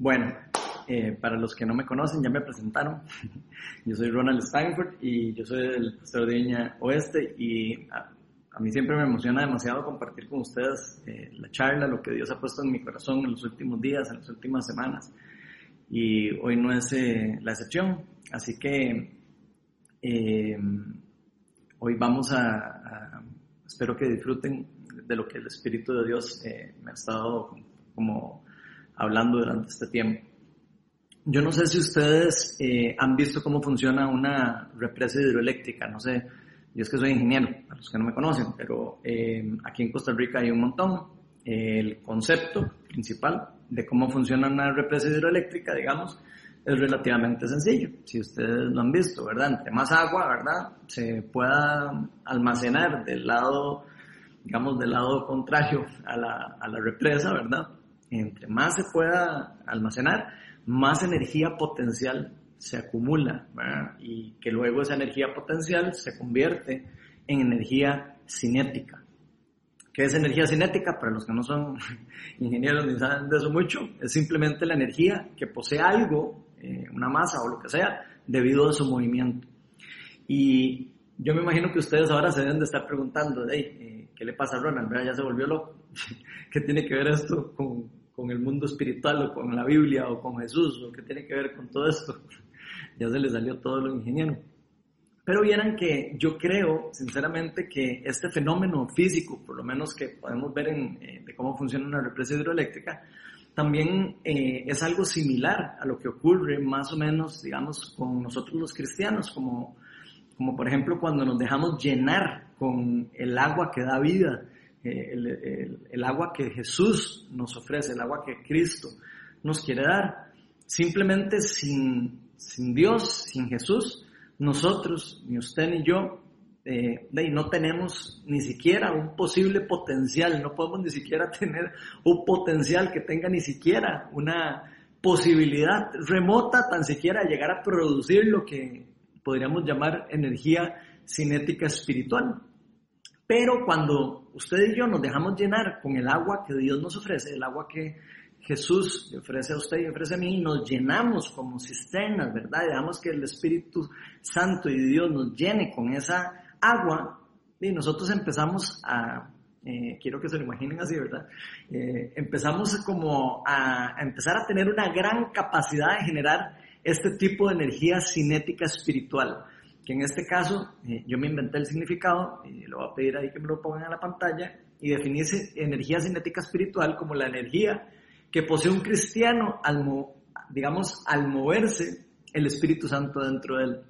Bueno, eh, para los que no me conocen, ya me presentaron. yo soy Ronald Stanford y yo soy del pastor de Viña Oeste y a, mí siempre me emociona demasiado compartir con ustedes eh, la charla, lo que Dios ha puesto en mi corazón en los últimos días, en las últimas semanas. Y hoy no es eh, la excepción. Así que hoy vamos a, a, espero que disfruten de lo que el Espíritu de Dios me ha estado como hablando durante este tiempo. Yo no sé si ustedes eh, han visto cómo funciona una represa hidroeléctrica, no sé, yo es que soy ingeniero, para los que no me conocen, pero eh, aquí en Costa Rica hay un montón. el concepto principal de cómo funciona una represa hidroeléctrica, digamos, es relativamente sencillo. Si ustedes lo han visto, ¿verdad? Entre más agua, ¿verdad? Se pueda almacenar del lado, digamos, del lado contrario a la, a la represa, ¿verdad? Entre más se pueda almacenar, más energía potencial se acumula y que luego esa energía potencial se convierte en energía cinética. ¿Qué es energía cinética? Para los que no son ingenieros ni saben de eso mucho, es simplemente la energía que posee algo, eh, una masa o lo que sea, debido a su movimiento. Y yo me imagino que ustedes ahora se deben de estar preguntando, eh, ¿qué le pasa a Ronald? Ya se volvió loco. ¿Qué tiene que ver esto con, con el mundo espiritual o con la Biblia o con Jesús o qué tiene que ver con todo esto. ya se le salió todo lo ingeniero. Pero vieran que yo creo, sinceramente, que este fenómeno físico, por lo menos que podemos ver en, eh, de cómo funciona una represa hidroeléctrica, también eh, es algo similar a lo que ocurre más o menos, digamos, con nosotros los cristianos, como, como por ejemplo cuando nos dejamos llenar con el agua que da vida, el, agua que Jesús nos ofrece, el agua que Cristo nos quiere dar. Simplemente sin, sin Dios, sin Jesús, nosotros, ni usted ni yo, eh, no tenemos ni siquiera un posible potencial, no podemos ni siquiera tener un potencial que tenga ni siquiera una posibilidad remota tan siquiera llegar a producir lo que podríamos llamar energía cinética espiritual. Pero cuando usted y yo nos dejamos llenar con el agua que Dios nos ofrece, el agua que Jesús le ofrece a usted y ofrece a mí, nos llenamos como cisternas, ¿verdad? Y dejamos que el Espíritu Santo y Dios nos llene con esa agua y nosotros empezamos a, eh, quiero que se lo imaginen así, ¿verdad? Eh, empezamos como a, a empezar a tener una gran capacidad de generar este tipo de energía cinética espiritual que en este caso eh, yo me inventé el significado, y lo voy a pedir ahí que me lo pongan en la pantalla, y definí energía cinética espiritual como la energía que posee un cristiano al, digamos, al moverse el Espíritu Santo dentro de él.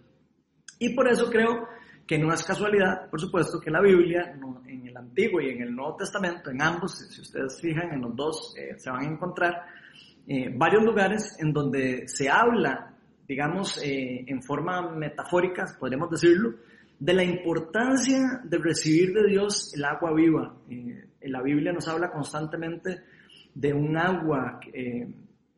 Y por eso creo que no es casualidad, por supuesto, que la Biblia, en el Antiguo y en el Nuevo Testamento, en ambos, si ustedes fijan, en los dos eh, se van a encontrar eh, varios lugares en donde se habla digamos, eh, en forma metafórica, podríamos decirlo, de la importancia de recibir de Dios el agua viva. Eh, la Biblia nos habla constantemente de un agua, eh,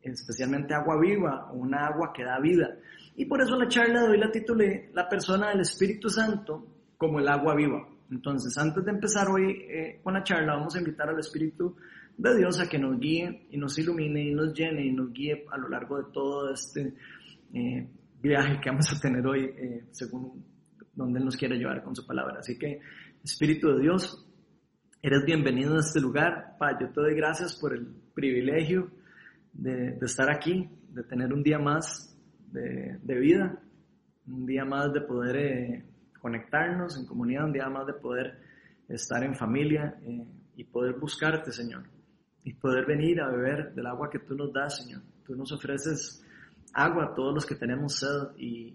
especialmente agua viva, una agua que da vida. Y por eso la charla de hoy la titulé La persona del Espíritu Santo como el agua viva. Entonces, antes de empezar hoy con la charla, vamos a invitar al Espíritu de Dios a que nos guíe y nos ilumine y nos llene y nos guíe a lo largo de todo este eh, viaje que vamos a tener hoy eh, según donde Él nos quiere llevar con su palabra. Así que, Espíritu de Dios, eres bienvenido a este lugar. Pa, yo te doy gracias por el privilegio de, estar aquí, de tener un día más de, vida, un día más de poder eh, conectarnos en comunidad, un día más de poder estar en familia eh, y poder buscarte, Señor, y poder venir a beber del agua que tú nos das, Señor. Tú nos ofreces agua a todos los que tenemos sed y,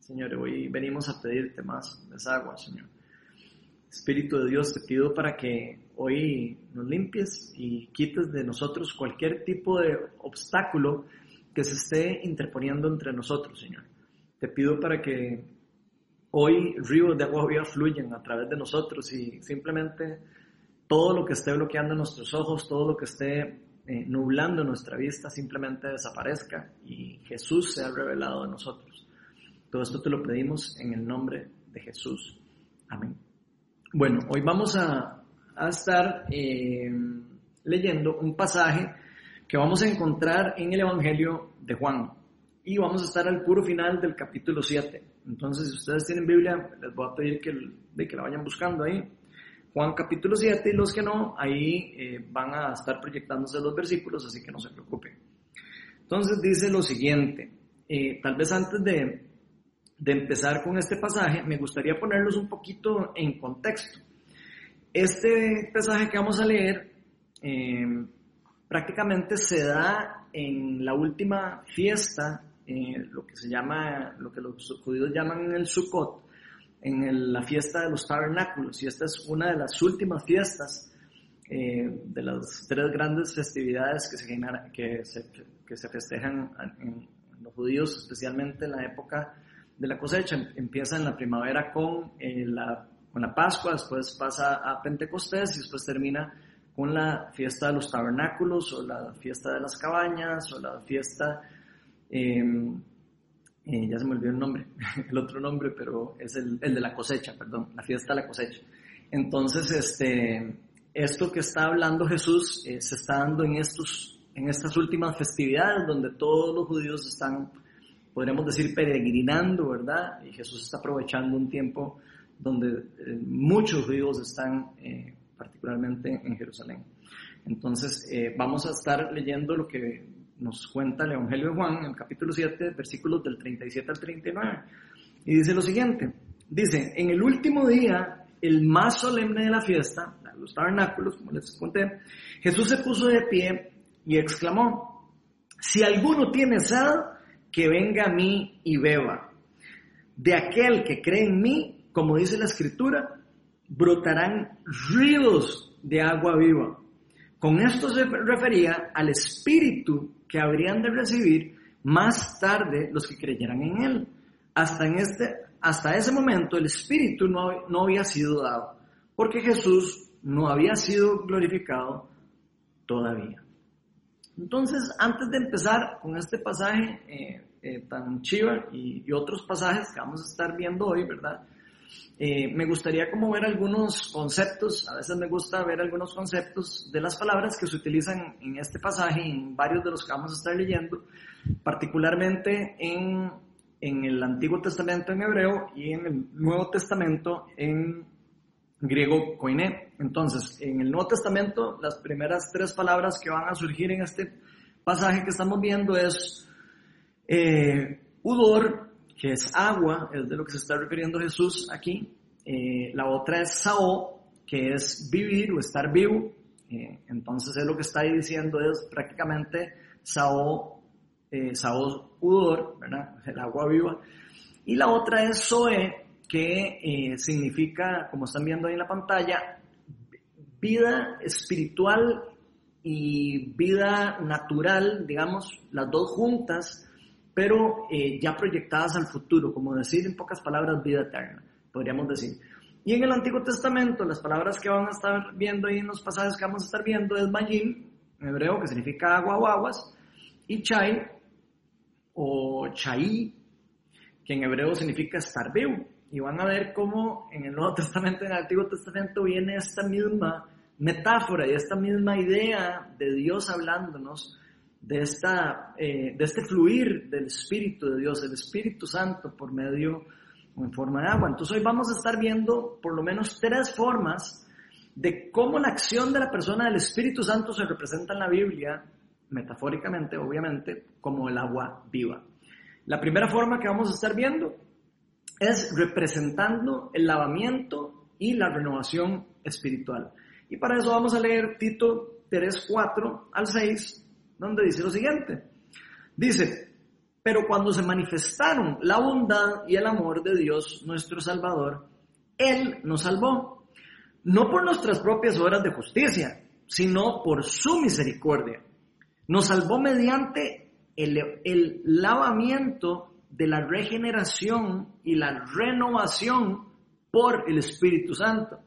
Señor, hoy venimos a pedirte más de esa agua, Señor. Espíritu de Dios, te pido para que hoy nos limpies y quites de nosotros cualquier tipo de obstáculo que se esté interponiendo entre nosotros, Señor. Te pido para que hoy ríos de agua viva fluyan a través de nosotros y simplemente todo lo que esté bloqueando nuestros ojos, todo lo que esté eh, nublando nuestra vista simplemente desaparezca y Jesús sea revelado a nosotros. Todo esto te lo pedimos en el nombre de Jesús. Amén. Bueno, hoy vamos a, estar eh, leyendo un pasaje que vamos a encontrar en el Evangelio de Juan. Y vamos a estar al puro final del capítulo 7. Entonces, si ustedes tienen Biblia, les voy a pedir que, de que la vayan buscando ahí. Juan capítulo 7 y los que no, ahí eh, van a estar proyectándose los versículos, así que no se preocupen. Entonces dice lo siguiente, eh, tal vez antes de, de empezar con este pasaje, me gustaría ponerlos un poquito en contexto. Este pasaje que vamos a leer eh, prácticamente se da en la última fiesta, lo que se llama, lo que los judíos llaman el Sukkot, en la fiesta de los tabernáculos, y esta es una de las últimas fiestas eh, de las tres grandes festividades que se, que se, que se festejan en, los judíos, especialmente en la época de la cosecha. Empieza en la primavera con, eh, la, con la Pascua, después pasa a Pentecostés y después termina con la fiesta de los tabernáculos o la fiesta de las cabañas o la fiesta... Eh, eh, ya se me olvidó el nombre, el otro nombre, pero es el, el, de la cosecha, perdón, la fiesta de la cosecha. Entonces, este, esto que está hablando Jesús eh, se está dando en, estos, en estas últimas festividades donde todos los judíos están, podríamos decir, peregrinando, ¿verdad? Y Jesús está aprovechando un tiempo donde eh, muchos judíos están particularmente en Jerusalén. Entonces, vamos a estar leyendo lo que nos cuenta el Evangelio de Juan, en el capítulo 7, versículos del 37 al 39. Y dice lo siguiente, dice, en el último día, el más solemne de la fiesta, los tabernáculos, como les conté, Jesús se puso de pie y exclamó, si alguno tiene sed, que venga a mí y beba. De aquel que cree en mí, como dice la escritura, brotarán ríos de agua viva. Con esto se refería al espíritu que habrían de recibir más tarde los que creyeran en Él. Hasta, en este, hasta ese momento el Espíritu no, no había sido dado, porque Jesús no había sido glorificado todavía. Entonces, antes de empezar con este pasaje eh, eh, tan chiva y, y, otros pasajes que vamos a estar viendo hoy, ¿verdad? Eh, me gustaría como ver algunos conceptos, a veces me gusta ver algunos conceptos de las palabras que se utilizan en este pasaje, en varios de los que vamos a estar leyendo, particularmente en, en el Antiguo Testamento en hebreo y en el Nuevo Testamento en griego koiné. Entonces, en el Nuevo Testamento, las primeras tres palabras que van a surgir en este pasaje que estamos viendo es eh, udor, que es agua, es de lo que se está refiriendo Jesús aquí. Eh, la otra es sao, que es vivir o estar vivo. Eh, entonces es lo que está diciendo es prácticamente sao, eh, sao udor, ¿verdad? El agua viva. Y la otra es zoe, que eh, significa, como están viendo ahí en la pantalla, vida espiritual y vida natural, digamos, las dos juntas, pero eh, ya proyectadas al futuro, como decir en pocas palabras vida eterna, podríamos decir. Y en el Antiguo Testamento, las palabras que van a estar viendo ahí en los pasajes que vamos a estar viendo es Mayim, en hebreo, que significa agua o aguas, y Chai, o Chai, que en hebreo significa estar vivo. Y van a ver cómo en el Nuevo Testamento en el Antiguo Testamento viene esta misma metáfora y esta misma idea de Dios hablándonos de, esta, eh, de este fluir del Espíritu de Dios, el Espíritu Santo por medio o en forma de agua. Entonces hoy vamos a estar viendo por lo menos tres formas de cómo la acción de la persona del Espíritu Santo se representa en la Biblia, metafóricamente, obviamente, como el agua viva. La primera forma que vamos a estar viendo es representando el lavamiento y la renovación espiritual. Y para eso vamos a leer Tito 3, 4 al 6, donde dice lo siguiente. Dice, pero cuando se manifestaron la bondad y el amor de Dios, nuestro Salvador, Él nos salvó, no por nuestras propias obras de justicia, sino por su misericordia. Nos salvó mediante el, lavamiento de la regeneración y la renovación por el Espíritu Santo,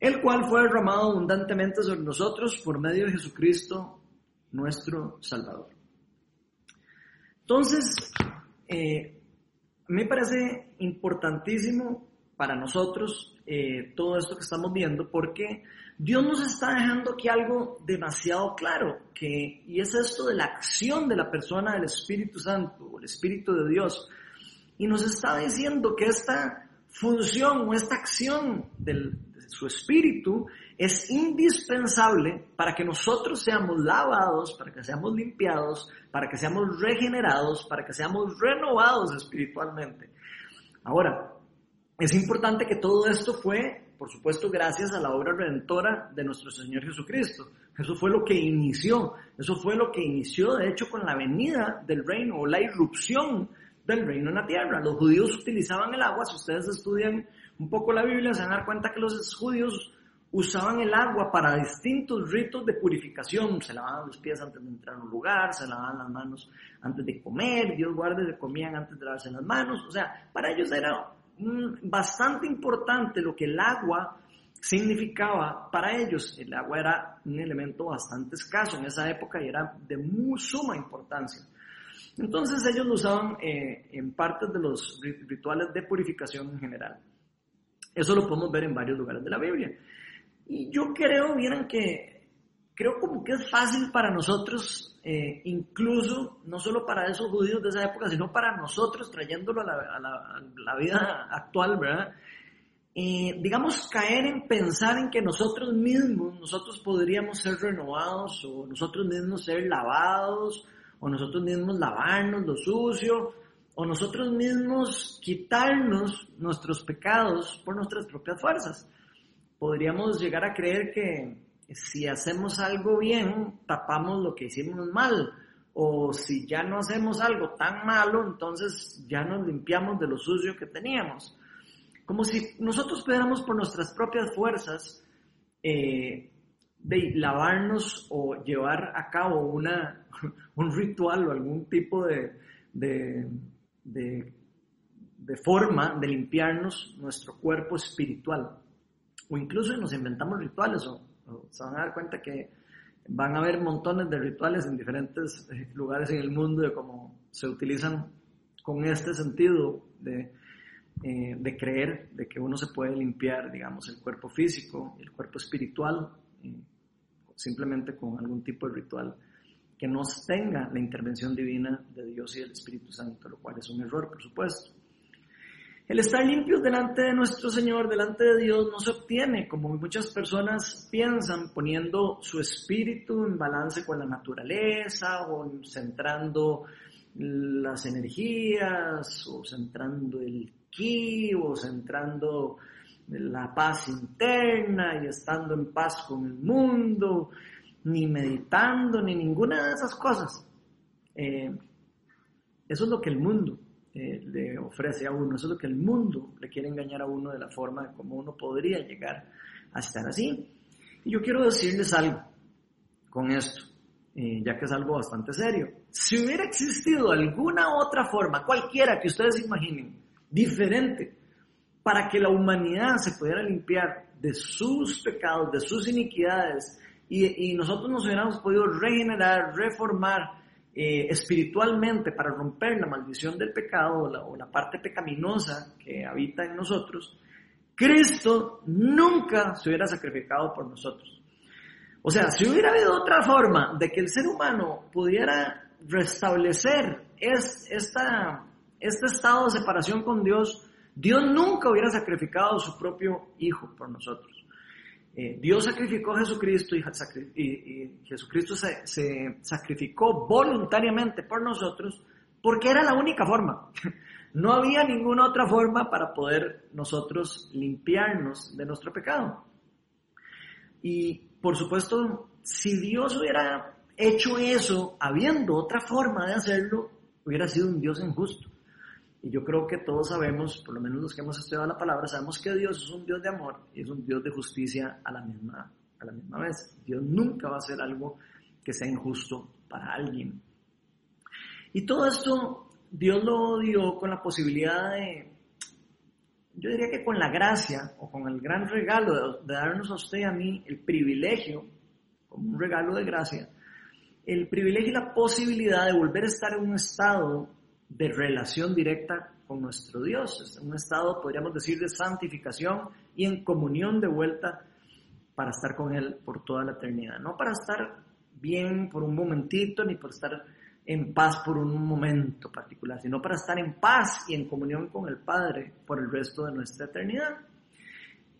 el cual fue derramado abundantemente sobre nosotros por medio de Jesucristo nuestro Salvador. Entonces, eh, me parece importantísimo para nosotros eh, todo esto que estamos viendo porque Dios nos está dejando aquí algo demasiado claro, que, y es esto de la acción de la persona del Espíritu Santo, el Espíritu de Dios. Y nos está diciendo que esta función o esta acción del, de su Espíritu es indispensable para que nosotros seamos lavados, para que seamos limpiados, para que seamos regenerados, para que seamos renovados espiritualmente. Ahora, es importante que todo esto fue por supuesto, gracias a la obra redentora de nuestro Señor Jesucristo. Eso fue lo que inició, eso fue lo que inició, de hecho, con la venida del reino o la irrupción del reino en la tierra. Los judíos utilizaban el agua, si ustedes estudian un poco la Biblia, se van dar cuenta que los judíos usaban el agua para distintos ritos de purificación. Se lavaban los pies antes de entrar a un lugar, se lavaban las manos antes de comer, Dios guarde, se comían antes de lavarse las manos. O sea, para ellos era bastante importante lo que el agua significaba para ellos. El agua era un elemento bastante escaso en esa época y era de muy suma importancia. Entonces ellos lo usaban eh, en partes de los rituales de purificación en general. Eso lo podemos ver en varios lugares de la Biblia. Y yo creo, vieran que creo como que es fácil para nosotros, eh, incluso no solo para esos judíos de esa época, sino para nosotros, trayéndolo a la, vida actual, ¿verdad? Eh, digamos, caer en pensar en que nosotros mismos, nosotros podríamos ser renovados o nosotros mismos ser lavados o nosotros mismos lavarnos lo sucio o nosotros mismos quitarnos nuestros pecados por nuestras propias fuerzas. Podríamos llegar a creer que, si hacemos algo bien, tapamos lo que hicimos mal. O si ya no hacemos algo tan malo, entonces ya nos limpiamos de lo sucio que teníamos. Como si nosotros pudiéramos por nuestras propias fuerzas eh, de lavarnos o llevar a cabo una, un ritual o algún tipo de, de, de, de forma de limpiarnos nuestro cuerpo espiritual. O incluso nos inventamos rituales o se van a dar cuenta que van a haber montones de rituales en diferentes eh, lugares en el mundo de cómo se utilizan con este sentido de, eh, de creer de que uno se puede limpiar, digamos, el cuerpo físico, el cuerpo espiritual, eh, simplemente con algún tipo de ritual que no tenga la intervención divina de Dios y del Espíritu Santo, lo cual es un error, por supuesto. El estar limpios delante de nuestro Señor, delante de Dios, no se obtiene, como muchas personas piensan, poniendo su espíritu en balance con la naturaleza o centrando las energías o centrando el ki o centrando la paz interna y estando en paz con el mundo, ni meditando, ni ninguna de esas cosas. Eh, eso es lo que el mundo eh, le ofrece a uno. Eso es lo que el mundo le quiere engañar a uno de la forma como uno podría llegar a estar así. Y yo quiero decirles algo con esto, eh, ya que es algo bastante serio. Si hubiera existido alguna otra forma, cualquiera que ustedes imaginen, diferente, para que la humanidad se pudiera limpiar de sus pecados, de sus iniquidades, y, nosotros nos hubiéramos podido regenerar, reformar, eh, espiritualmente para romper la maldición del pecado o la, parte pecaminosa que habita en nosotros, Cristo nunca se hubiera sacrificado por nosotros. O sea, si hubiera habido otra forma de que el ser humano pudiera restablecer esta, este estado de separación con Dios, Dios nunca hubiera sacrificado a su propio Hijo por nosotros. Eh, Dios sacrificó a Jesucristo y, Jesucristo se, sacrificó voluntariamente por nosotros porque era la única forma. No había ninguna otra forma para poder nosotros limpiarnos de nuestro pecado. Y por supuesto, si Dios hubiera hecho eso habiendo otra forma de hacerlo, hubiera sido un Dios injusto. Y yo creo que todos sabemos, por lo menos los que hemos estudiado la palabra, sabemos que Dios es un Dios de amor y es un Dios de justicia a la misma, a la misma vez. Dios nunca va a hacer algo que sea injusto para alguien. Y todo esto Dios lo dio con la posibilidad de, yo diría que con la gracia o con el gran regalo de, darnos a usted y a mí el privilegio, como un regalo de gracia, el privilegio y la posibilidad de volver a estar en un estado de relación directa con nuestro Dios, es un estado, podríamos decir, de santificación y en comunión de vuelta para estar con Él por toda la eternidad, no para estar bien por un momentito, ni por estar en paz por un momento particular, sino para estar en paz y en comunión con el Padre por el resto de nuestra eternidad.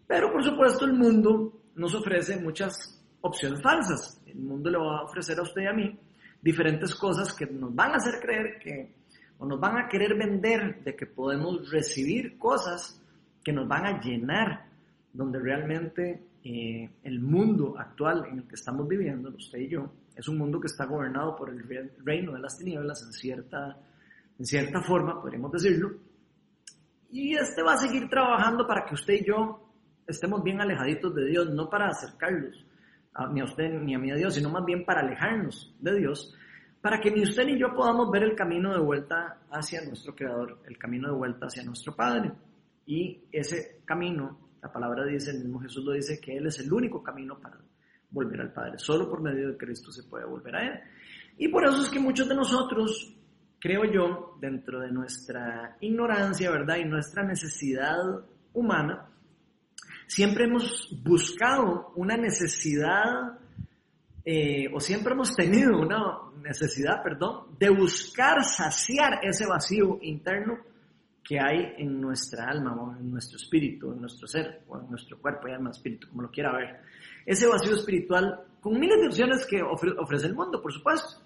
Pero por supuesto el mundo nos ofrece muchas opciones falsas. El mundo le va a ofrecer a usted y a mí diferentes cosas que nos van a hacer creer que, o nos van a querer vender de que podemos recibir cosas que nos van a llenar, donde realmente eh, el mundo actual en el que estamos viviendo, usted y yo, es un mundo que está gobernado por el reino de las tinieblas en cierta, en cierta forma, podríamos decirlo. Y este va a seguir trabajando para que usted y yo estemos bien alejaditos de Dios, no para acercarlos ni a usted ni a mí a Dios, sino más bien para alejarnos de Dios, para que ni usted ni yo podamos ver el camino de vuelta hacia nuestro Creador, el camino de vuelta hacia nuestro Padre. Y ese camino, la palabra dice, el mismo Jesús lo dice, que Él es el único camino para volver al Padre. Solo por medio de Cristo se puede volver a Él. Y por eso es que muchos de nosotros, creo yo, dentro de nuestra ignorancia, ¿verdad? Y nuestra necesidad humana, siempre hemos buscado una necesidad, eh, o siempre hemos tenido una necesidad, perdón, de buscar saciar ese vacío interno que hay en nuestra alma, o en nuestro espíritu, en nuestro ser, o en nuestro cuerpo y alma, espíritu, como lo quiera ver ese vacío espiritual con miles de opciones que ofrece el mundo, por supuesto.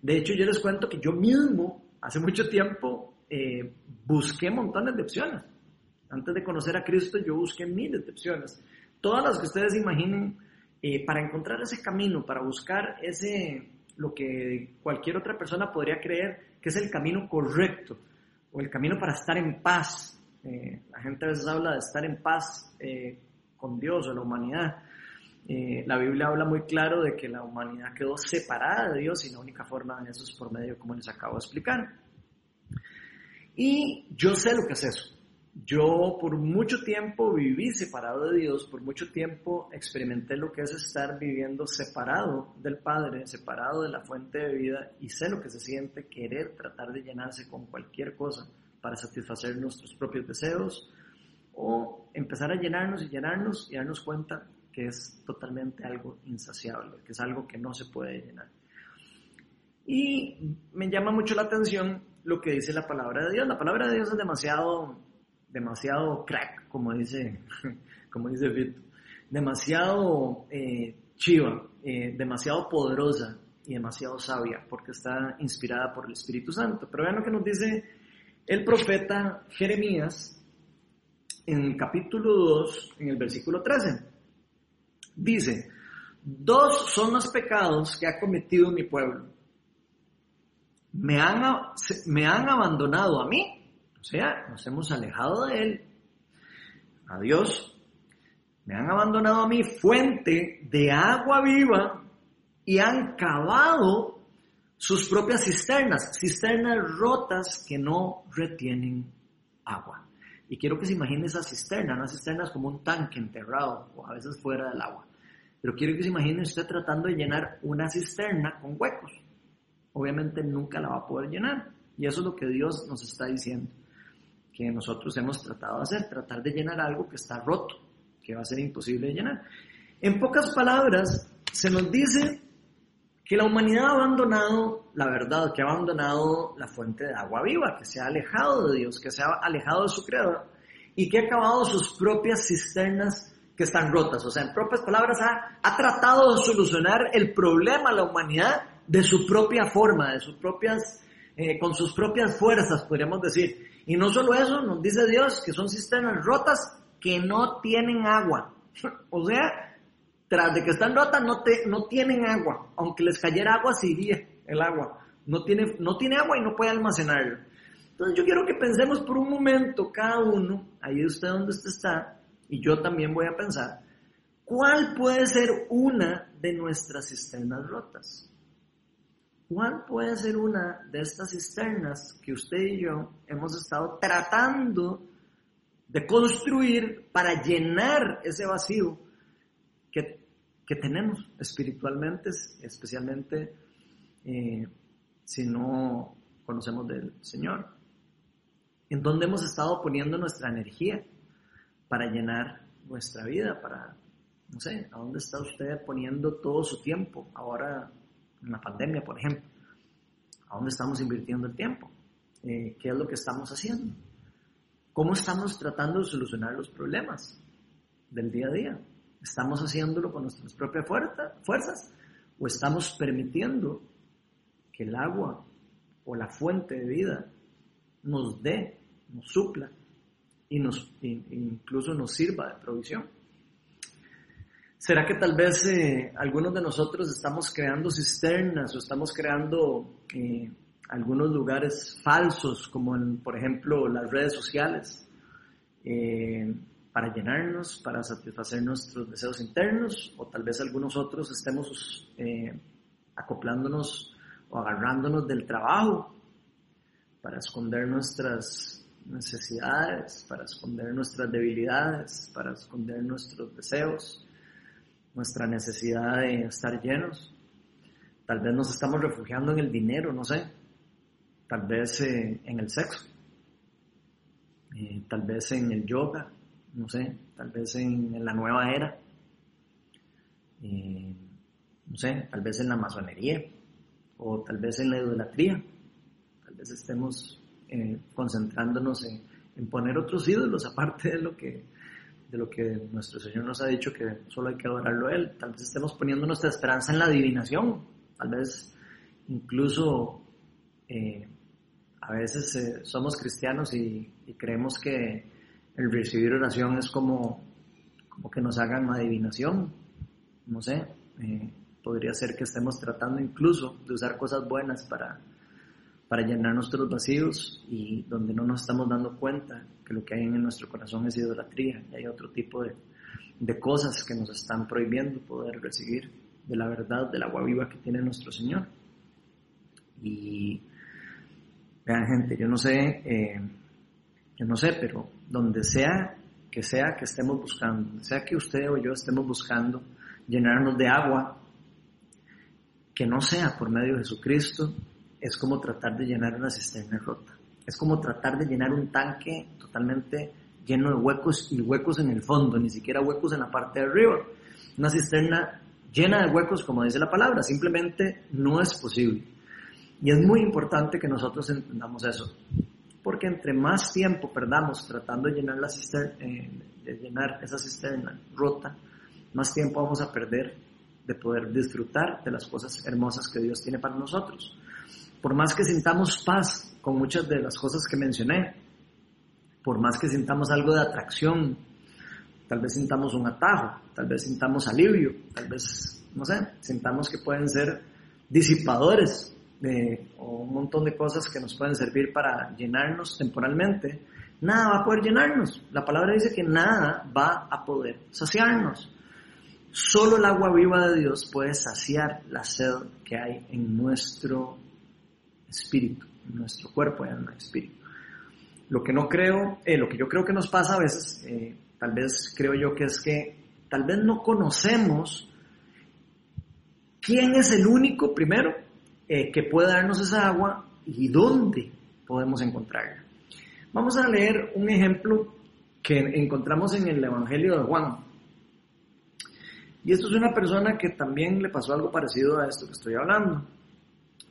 De hecho, yo les cuento que yo mismo, hace mucho tiempo, eh, busqué montones de opciones. Antes de conocer a Cristo, yo busqué miles de opciones. Todas las que ustedes imaginen, eh, para encontrar ese camino, para buscar ese, lo que cualquier otra persona podría creer que es el camino correcto, o el camino para estar en paz. Eh, la gente a veces habla de estar en paz con Dios o la humanidad. Eh, la Biblia habla muy claro de que la humanidad quedó separada de Dios y la única forma de eso es por medio, como les acabo de explicar. Y yo sé lo que es eso. Yo por mucho tiempo viví separado de Dios, por mucho tiempo experimenté lo que es estar viviendo separado del Padre, separado de la fuente de vida y sé lo que se siente querer tratar de llenarse con cualquier cosa para satisfacer nuestros propios deseos o empezar a llenarnos y llenarnos y darnos cuenta que es totalmente algo insaciable, que es algo que no se puede llenar. Y me llama mucho la atención lo que dice la palabra de Dios. La palabra de Dios es demasiado, demasiado crack, como dice, como dice Vito, demasiado eh, chiva, eh, demasiado poderosa y demasiado sabia, porque está inspirada por el Espíritu Santo. Pero vean lo que nos dice el profeta Jeremías en capítulo 2, en el versículo 13. Dice, dos son los pecados que ha cometido mi pueblo. Me han, me han abandonado a mí, o sea, nos hemos alejado de Él, a Dios. Me han abandonado a mí, fuente de agua viva, y han cavado sus propias cisternas, cisternas rotas que no retienen agua. Y quiero que se imagine esa cisterna, una cisterna es como un tanque enterrado o a veces fuera del agua. Pero quiero que se imagine usted tratando de llenar una cisterna con huecos. Obviamente nunca la va a poder llenar. Y eso es lo que Dios nos está diciendo, que nosotros hemos tratado de hacer, tratar de llenar algo que está roto, que va a ser imposible de llenar. En pocas palabras, se nos dice que la humanidad ha abandonado la verdad, que ha abandonado la fuente de agua viva, que se ha alejado de Dios, que se ha alejado de su creador y que ha acabado sus propias cisternas que están rotas. O sea, en propias palabras, ha, tratado de solucionar el problema a la humanidad de su propia forma, de sus propias, eh, con sus propias fuerzas, podríamos decir. Y no solo eso, nos dice Dios que son cisternas rotas que no tienen agua. o sea, tras de que están rotas, no, te, no tienen agua. Aunque les cayera agua, se iría el agua. No tiene, no tiene agua y no puede almacenarlo. Entonces yo quiero que pensemos por un momento, cada uno, ahí usted donde usted está, y yo también voy a pensar, ¿cuál puede ser una de nuestras cisternas rotas? ¿Cuál puede ser una de estas cisternas que usted y yo hemos estado tratando de construir para llenar ese vacío que que tenemos espiritualmente, especialmente eh, si no conocemos del Señor. En dónde hemos estado poniendo nuestra energía para llenar nuestra vida, para No sé, ¿a dónde está usted poniendo todo su tiempo ahora en la pandemia, por ejemplo? ¿A dónde estamos invirtiendo el tiempo? Eh, ¿Qué es lo que estamos haciendo? ¿Cómo estamos tratando de solucionar los problemas del día a día? ¿Estamos haciéndolo con nuestras propias fuerzas o estamos permitiendo que el agua o la fuente de vida nos dé, nos supla y nos, incluso nos sirva de provisión? ¿Será que tal vez eh, algunos de nosotros estamos creando cisternas o estamos creando eh, algunos lugares falsos, como por ejemplo las redes sociales, eh, para llenarnos, para satisfacer nuestros deseos internos, o tal vez algunos otros estemos acoplándonos o agarrándonos del trabajo para esconder nuestras necesidades, para esconder nuestras debilidades, para esconder nuestros deseos nuestra necesidad de estar llenos. Tal vez nos estamos refugiando en el dinero, no sé. Tal vez eh, en el sexo. Eh, tal vez en el yoga, no sé. Tal vez en, la nueva era. Eh, no sé, tal vez en la masonería. O tal vez en la idolatría. Tal vez estemos concentrándonos en poner otros ídolos aparte de lo que de lo que nuestro Señor nos ha dicho que solo hay que adorarlo a Él. Tal vez estemos poniendo nuestra esperanza en la adivinación. Tal vez incluso eh, a veces eh, somos cristianos y, creemos que el recibir oración es como, como que nos hagan adivinación. No sé, eh, podría ser que estemos tratando incluso de usar cosas buenas para para llenar nuestros vacíos y donde no nos estamos dando cuenta que lo que hay en nuestro corazón es idolatría y hay otro tipo de, de cosas que nos están prohibiendo poder recibir de la verdad, del agua viva que tiene nuestro Señor. Y vean gente, yo no sé, eh, yo no sé, pero donde sea que sea que estemos buscando, sea que usted o yo estemos buscando llenarnos de agua, que no sea por medio de Jesucristo, es como tratar de llenar una cisterna rota. Es como tratar de llenar un tanque totalmente lleno de huecos y huecos en el fondo, ni siquiera huecos en la parte de arriba. Una cisterna llena de huecos, como dice la palabra, simplemente no es posible. Y es muy importante que nosotros entendamos eso, porque entre más tiempo perdamos tratando de llenar, la cisterna, eh, de llenar esa cisterna rota, más tiempo vamos a perder de poder disfrutar de las cosas hermosas que Dios tiene para nosotros por más que sintamos paz con muchas de las cosas que mencioné, por más que sintamos algo de atracción, tal vez sintamos un atajo, tal vez sintamos alivio, tal vez, no sé, sintamos que pueden ser disipadores de, o un montón de cosas que nos pueden servir para llenarnos temporalmente, nada va a poder llenarnos. La palabra dice que nada va a poder saciarnos. Solo el agua viva de Dios puede saciar la sed que hay en nuestro espíritu, nuestro cuerpo y alma espíritu. Lo que no creo, eh, lo que yo creo que nos pasa a veces, eh, tal vez creo yo que es que tal vez no conocemos quién es el único, primero, eh, que puede darnos esa agua y dónde podemos encontrarla. Vamos a leer un ejemplo que encontramos en el Evangelio de Juan. Y esto es una persona que también le pasó algo parecido a esto que estoy hablando.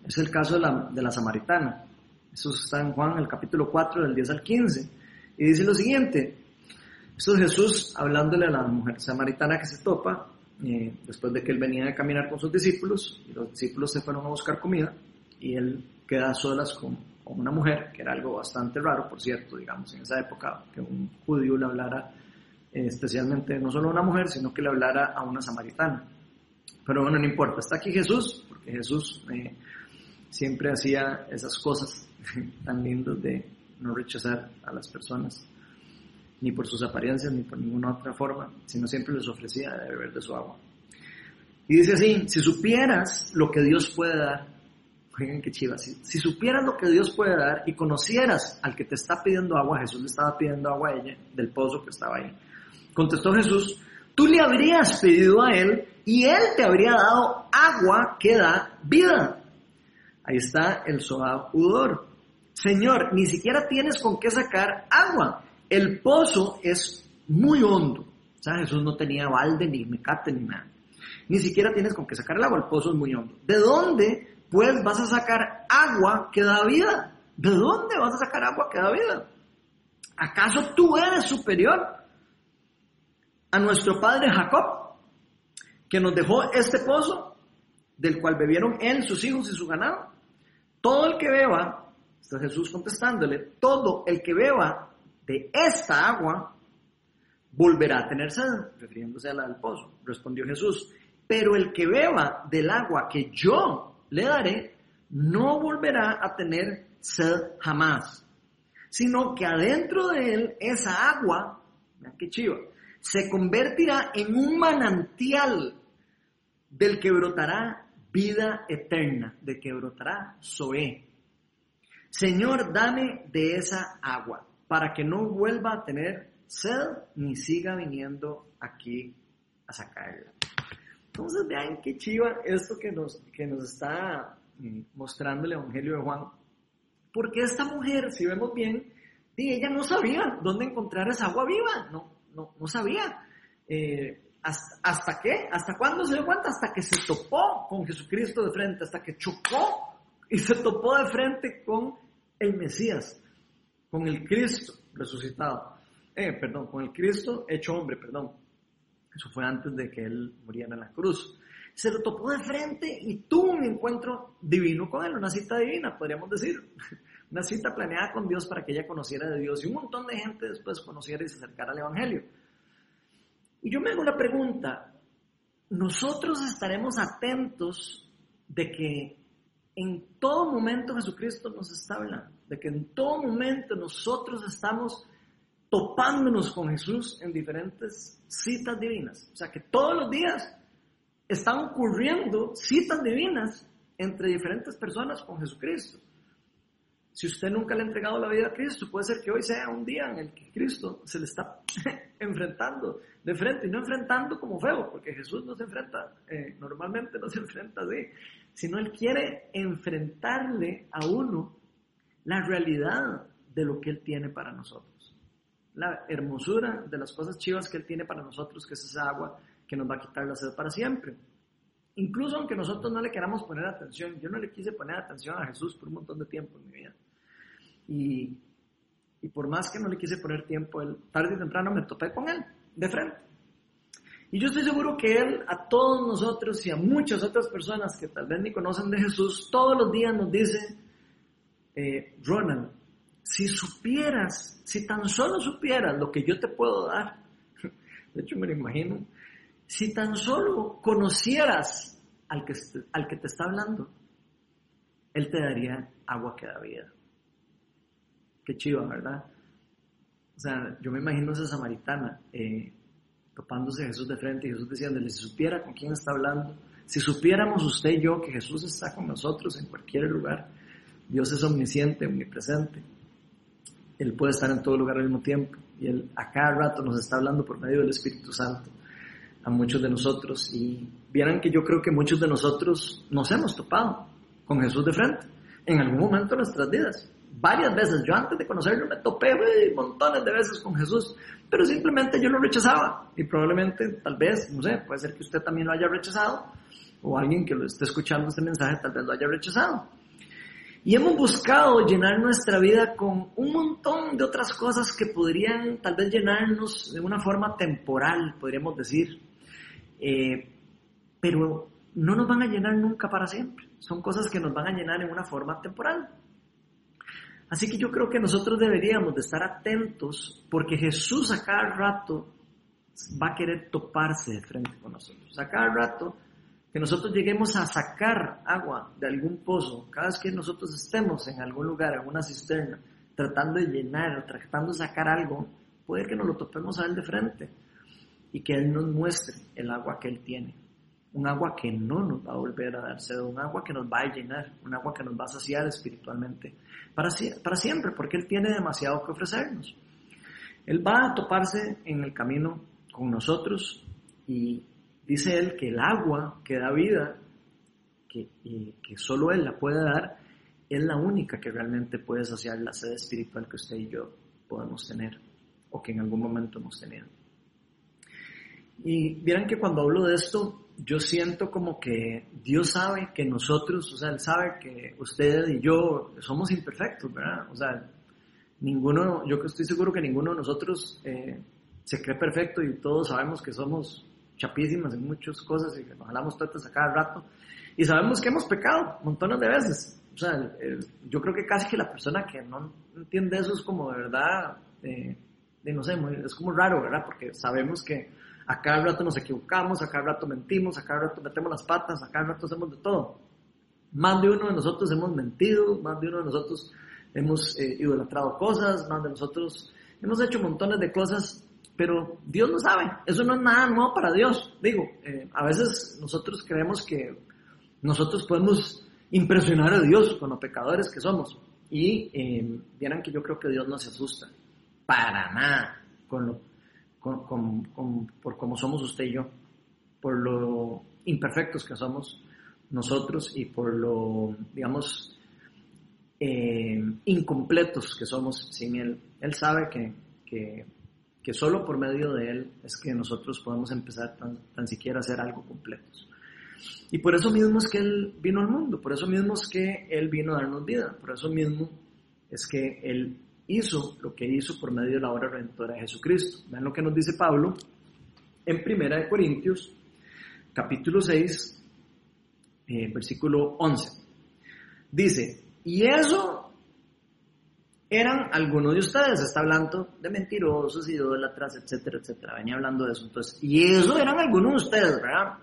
Es el caso de la, de la samaritana. Eso está en Juan, el capítulo 4, del 10 al 15. Y dice lo siguiente. Esto es Jesús hablándole a la mujer samaritana que se topa, eh, después de que él venía a caminar con sus discípulos, y los discípulos se fueron a buscar comida, y él queda a solas con, con una mujer, que era algo bastante raro, por cierto, digamos, en esa época, que un judío le hablara eh, especialmente no solo a una mujer, sino que le hablara a una samaritana. Pero bueno, no importa, está aquí Jesús, porque Jesús eh, siempre hacía esas cosas tan lindas de no rechazar a las personas, ni por sus apariencias, ni por ninguna otra forma, sino siempre les ofrecía de beber de su agua. Y dice así, si supieras lo que Dios puede dar, oigan qué chiva, si, si supieras lo que Dios puede dar y conocieras al que te está pidiendo agua, Jesús le estaba pidiendo agua a ella del pozo que estaba ahí. Contestó Jesús, tú le habrías pedido a él y él te habría dado agua que da vida. Ahí está el Soab Udor. Señor, ni siquiera tienes con qué sacar agua. El pozo es muy hondo. O sea, Jesús no tenía balde, ni mecate, ni nada. Ni siquiera tienes con qué sacar el agua, el pozo es muy hondo. ¿De dónde, pues, vas a sacar agua que da vida? ¿De dónde vas a sacar agua que da vida? ¿Acaso tú eres superior a nuestro padre Jacob, que nos dejó este pozo, del cual bebieron él, sus hijos y su ganado? Todo el que beba, está Jesús contestándole, todo el que beba de esta agua volverá a tener sed, refiriéndose a la del pozo. Respondió Jesús, pero el que beba del agua que yo le daré, no volverá a tener sed jamás, sino que adentro de él esa agua, mira qué chiva, se convertirá en un manantial del que brotará vida eterna, de que brotará Zoé. Señor, dame de esa agua, para que no vuelva a tener sed ni siga viniendo aquí a sacarla. Entonces vean qué chiva esto que nos, que nos está mm, mostrando el Evangelio de Juan. Porque esta mujer, si vemos bien, ella no sabía dónde encontrar esa agua viva, no, no, no sabía. Eh, ¿hasta, ¿Hasta qué? ¿Hasta cuándo se dio cuenta? Hasta que se topó con Jesucristo de frente, hasta que chocó y se topó de frente con el Mesías, con el Cristo resucitado. Eh, perdón, con el Cristo hecho hombre, perdón. Eso fue antes de que él muriera en la cruz. Se lo topó de frente y tuvo un encuentro divino con él, una cita divina, podríamos decir. Una cita planeada con Dios para que ella conociera de Dios y un montón de gente después conociera y se acercara al Evangelio. Y yo me hago la pregunta, ¿nosotros estaremos atentos de que en todo momento Jesucristo nos está hablando? De que en todo momento nosotros estamos topándonos con Jesús en diferentes citas divinas. O sea, que todos los días están ocurriendo citas divinas entre diferentes personas con Jesucristo. Si usted nunca le ha entregado la vida a Cristo, puede ser que hoy sea un día en el que Cristo se le está enfrentando de frente, y no enfrentando como feo, porque Jesús no se enfrenta, eh, normalmente no se enfrenta así, sino Él quiere enfrentarle a uno la realidad de lo que Él tiene para nosotros la hermosura de las cosas chivas que Él tiene para nosotros, que es esa agua que nos va a quitar la sed para siempre. Incluso aunque nosotros no le queramos poner atención, yo no le quise poner atención a Jesús por un montón de tiempo en mi vida. Y, y por más que no le quise poner tiempo, él, tarde y temprano me topé con Él, de frente. Y yo estoy seguro que Él a todos nosotros y a muchas otras personas que tal vez ni conocen de Jesús, todos los días nos dice, eh, Ronald, si supieras, si tan solo supieras lo que yo te puedo dar, de hecho me lo imagino, si tan solo conocieras al que, al que te está hablando, Él te daría agua que da vida. Qué chiva, ¿verdad? O sea, yo me imagino a esa samaritana eh, topándose a Jesús de frente y Jesús diciéndole, si supiera con quién está hablando, si supiéramos usted y yo que Jesús está con nosotros en cualquier lugar, Dios es omnisciente, omnipresente. Él puede estar en todo lugar al mismo tiempo y Él a cada rato nos está hablando por medio del Espíritu Santo a muchos de nosotros y vieran que yo creo que muchos de nosotros nos hemos topado con Jesús de frente en algún momento de nuestras vidas. Varias veces, yo antes de conocerlo me topé montones de veces con Jesús, pero simplemente yo lo rechazaba y probablemente, tal vez, no sé, puede ser que usted también lo haya rechazado o alguien que lo esté escuchando este mensaje tal vez lo haya rechazado. Y hemos buscado llenar nuestra vida con un montón de otras cosas que podrían tal vez llenarnos de una forma temporal, podríamos decir. Eh, pero no nos van a llenar nunca para siempre. Son cosas que nos van a llenar en una forma temporal. Así que yo creo que nosotros deberíamos de estar atentos porque Jesús a cada rato va a querer toparse de frente con nosotros. A cada rato que nosotros lleguemos a sacar agua de algún pozo, cada vez que nosotros estemos en algún lugar, en una cisterna, tratando de llenar, tratando de sacar algo, puede que nos lo topemos a Él de frente y que Él nos muestre el agua que Él tiene. Un agua que no nos va a volver a dar sed, un agua que nos va a llenar, un agua que nos va a saciar espiritualmente para, para siempre, porque Él tiene demasiado que ofrecernos. Él va a toparse en el camino con nosotros y Dice él que el agua que da vida, que, que solo él la puede dar, es la única que realmente puede saciar la sed espiritual que usted y yo podemos tener o que en algún momento hemos tenido. Y vieran que cuando hablo de esto, yo siento como que Dios sabe que nosotros, o sea, Él sabe que usted y yo somos imperfectos, ¿verdad? O sea, ninguno, yo estoy seguro que ninguno de nosotros eh, se cree perfecto y todos sabemos que somos chapísimas en muchas cosas y que nos jalamos tetas a cada rato. Y sabemos que hemos pecado montones de veces. O sea, yo creo que casi que la persona que no entiende eso es como de verdad, eh, de no sé, es como raro, ¿verdad? Porque sabemos que a cada rato nos equivocamos, a cada rato mentimos, a cada rato metemos las patas, a cada rato hacemos de todo. Más de uno de nosotros hemos mentido, más de uno de nosotros hemos eh, idolatrado cosas, más de nosotros hemos hecho montones de cosas, pero Dios lo sabe. Eso no es nada nuevo para Dios. Digo, eh, a veces nosotros creemos que nosotros podemos impresionar a Dios con los pecadores que somos. Y eh, vieran que yo creo que Dios no se asusta para nada con lo por cómo somos usted y yo, por lo imperfectos que somos nosotros y por lo, digamos, eh, incompletos que somos sin Él. Él sabe que, que, que, solo por medio de Él es que nosotros podemos empezar tan, tan siquiera a ser algo completos. Y por eso mismo es que Él vino al mundo, por eso mismo es que Él vino a darnos vida, por eso mismo es que Él hizo lo que hizo por medio de la obra redentora de Jesucristo. Vean lo que nos dice Pablo en Primera de Corintios, capítulo 6, eh, versículo 11. Dice, y eso eran algunos de ustedes, está hablando de mentirosos, idólatras, etcétera, etcétera, venía hablando de eso. Entonces, y eso eran algunos de ustedes, ¿verdad?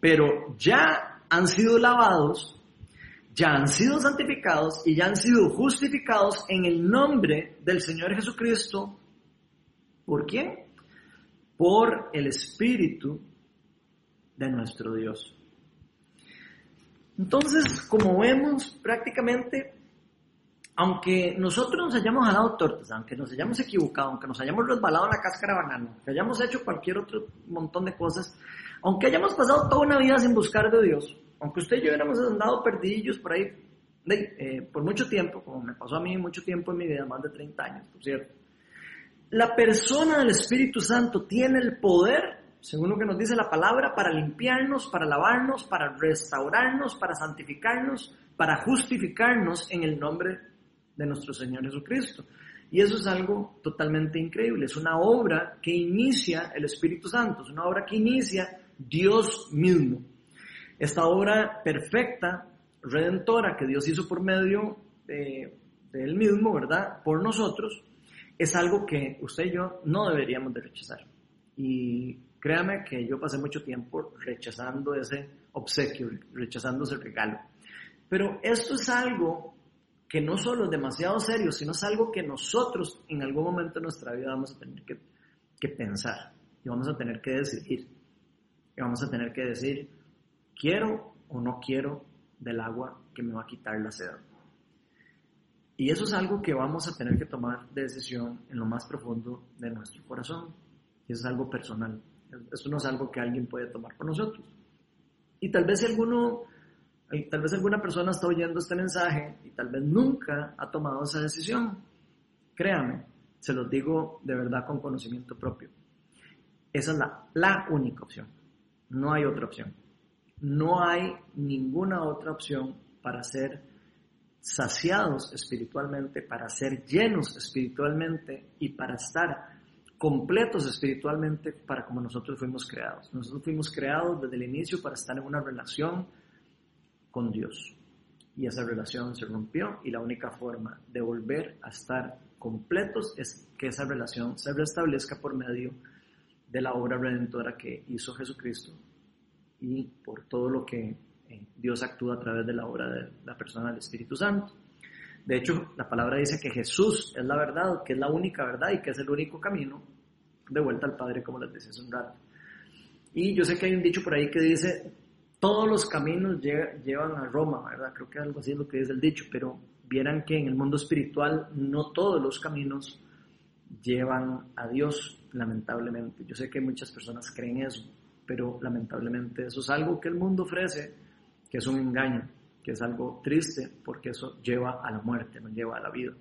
Pero ya han sido lavados ya han sido santificados y ya han sido justificados en el nombre del Señor Jesucristo. ¿Por quién? Por el Espíritu de nuestro Dios. Entonces, como vemos, prácticamente, aunque nosotros nos hayamos jalado tortas, aunque nos hayamos equivocado, aunque nos hayamos resbalado en la cáscara banana, que hayamos hecho cualquier otro montón de cosas, aunque hayamos pasado toda una vida sin buscar de Dios, aunque usted y yo hubiéramos andado perdidillos por ahí eh, por mucho tiempo, como me pasó a mí mucho tiempo en mi vida, más de 30 años, por cierto, la persona del Espíritu Santo tiene el poder, según lo que nos dice la palabra, para limpiarnos, para lavarnos, para restaurarnos, para santificarnos, para justificarnos en el nombre de nuestro Señor Jesucristo. Y eso es algo totalmente increíble. Es una obra que inicia el Espíritu Santo, es una obra que inicia Dios mismo. Esta obra perfecta, redentora, que Dios hizo por medio de, Él mismo, ¿verdad? Por nosotros, es algo que usted y yo no deberíamos de rechazar. Y créame que yo pasé mucho tiempo rechazando ese obsequio, rechazando ese regalo. Pero esto es algo que no solo es demasiado serio, sino es algo que nosotros en algún momento de nuestra vida vamos a tener que pensar y vamos a tener que decidir. Y vamos a tener que decir, quiero o no quiero del agua que me va a quitar la sed. Y eso es algo que vamos a tener que tomar de decisión en lo más profundo de nuestro corazón. Y eso es algo personal. Eso no es algo que alguien puede tomar por nosotros. Y tal vez alguno, tal vez alguna persona está oyendo este mensaje y tal vez nunca ha tomado esa decisión. Créame, se los digo de verdad con conocimiento propio. Esa es la, la única opción. No hay otra opción. No hay ninguna otra opción para ser saciados espiritualmente, para ser llenos espiritualmente y para estar completos espiritualmente para como nosotros fuimos creados. Nosotros fuimos creados desde el inicio para estar en una relación con Dios. Y esa relación se rompió y la única forma de volver a estar completos es que esa relación se restablezca por medio de la obra redentora que hizo Jesucristo y por todo lo que eh, Dios actúa a través de la obra de la persona del Espíritu Santo. De hecho, la palabra dice que Jesús es la verdad, que es la única verdad y que es el único camino de vuelta al Padre, como les decía hace un rato. Y yo sé que hay un dicho por ahí que dice, todos los caminos llevan a Roma, ¿verdad? Creo que algo así es lo que dice el dicho, pero vieran que en el mundo espiritual no todos los caminos llevan a Dios, lamentablemente. Yo sé que muchas personas creen eso, pero lamentablemente eso es algo que el mundo ofrece, que es un engaño, que es algo triste, porque eso lleva a la muerte, no lleva a la vida.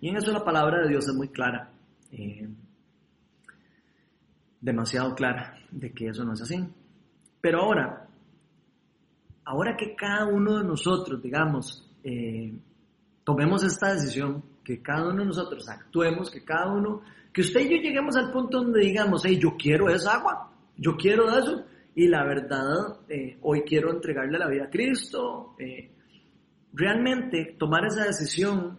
Y en eso la palabra de Dios es muy clara. Eh, demasiado clara de que eso no es así. Pero ahora, ahora que cada uno de nosotros, digamos, eh, tomemos esta decisión, que cada uno de nosotros actuemos, que cada uno, que usted y yo lleguemos al punto donde digamos, hey, yo quiero esa agua, yo quiero eso, y la verdad, eh, hoy quiero entregarle la vida a Cristo. Eh, realmente tomar esa decisión,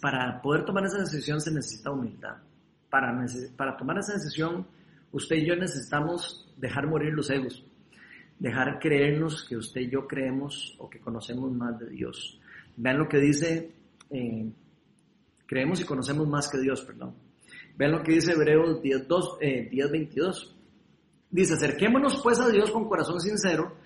para poder tomar esa decisión se necesita humildad. Para, para tomar esa decisión, usted y yo necesitamos dejar morir los egos dejar creernos que usted y yo creemos o que conocemos más de Dios. Vean lo que dice, eh, creemos y conocemos más que Dios, perdón. Vean lo que dice Hebreos 10, 22. Eh, dice, acerquémonos pues a Dios con corazón sincero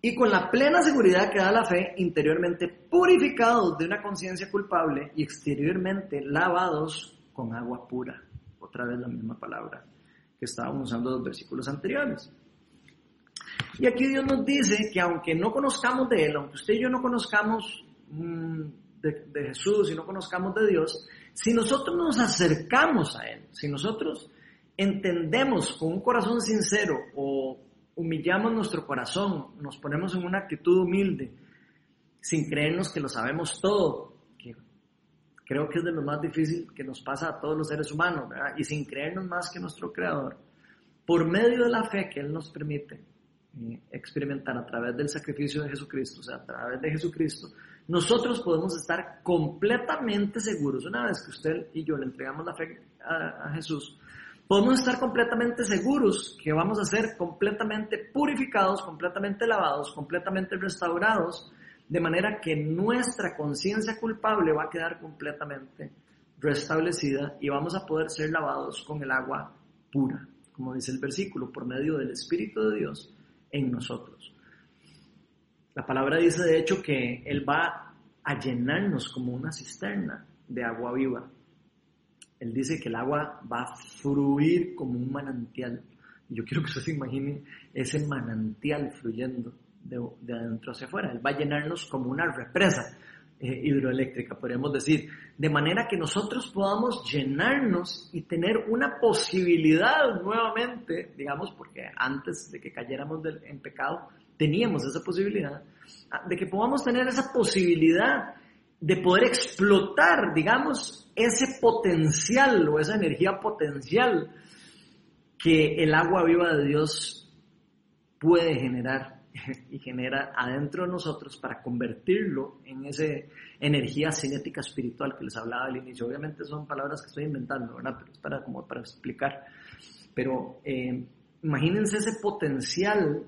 y con la plena seguridad que da la fe, interiormente purificados de una conciencia culpable y exteriormente lavados con agua pura. Otra vez la misma palabra que estábamos usando en los versículos anteriores. Y aquí Dios nos dice que aunque no conozcamos de Él, aunque usted y yo no conozcamos mm, de, Jesús y no conozcamos de Dios, si nosotros nos acercamos a Él, si nosotros entendemos con un corazón sincero o humillamos nuestro corazón, nos ponemos en una actitud humilde, sin creernos que lo sabemos todo, que creo que es de lo más difícil que nos pasa a todos los seres humanos, ¿verdad? Y sin creernos más que nuestro Creador, por medio de la fe que Él nos permite, experimentar a través del sacrificio de Jesucristo, o sea, a través de Jesucristo, nosotros podemos estar completamente seguros, una vez que usted y yo le entregamos la fe a, Jesús, podemos estar completamente seguros que vamos a ser completamente purificados, completamente lavados, completamente restaurados, de manera que nuestra conciencia culpable va a quedar completamente restablecida y vamos a poder ser lavados con el agua pura, como dice el versículo, por medio del Espíritu de Dios en nosotros. La palabra dice de hecho que Él va a llenarnos como una cisterna de agua viva. Él dice que el agua va a fluir como un manantial. Yo quiero que ustedes se imaginen ese manantial fluyendo de, de adentro hacia afuera. Él va a llenarnos como una represa. Eh, hidroeléctrica, podríamos decir, de manera que nosotros podamos llenarnos y tener una posibilidad nuevamente, digamos, porque antes de que cayéramos en pecado, teníamos esa posibilidad, ah, de que podamos tener esa posibilidad de poder explotar, digamos, ese potencial o esa energía potencial que el agua viva de Dios puede generar y genera adentro de nosotros para convertirlo en esa energía cinética espiritual que les hablaba al inicio. Obviamente son palabras que estoy inventando, ¿verdad? Pero es para, como para explicar. Pero eh, imagínense ese potencial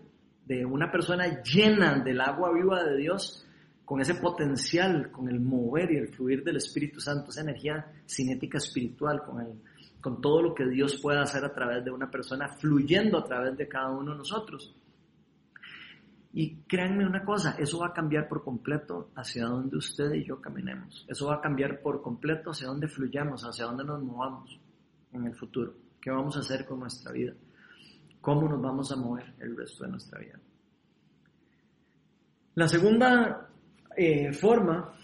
de una persona llena del agua viva de Dios, con ese potencial, con el mover y el fluir del Espíritu Santo, esa energía cinética espiritual, con, el, con todo lo que Dios puede hacer a través de una persona, fluyendo a través de cada uno de nosotros. Y créanme una cosa, eso va a cambiar por completo hacia donde usted y yo caminemos. Eso va a cambiar por completo hacia donde fluyamos, hacia donde nos movamos en el futuro. ¿Qué vamos a hacer con nuestra vida? ¿Cómo nos vamos a mover el resto de nuestra vida? La segunda eh, forma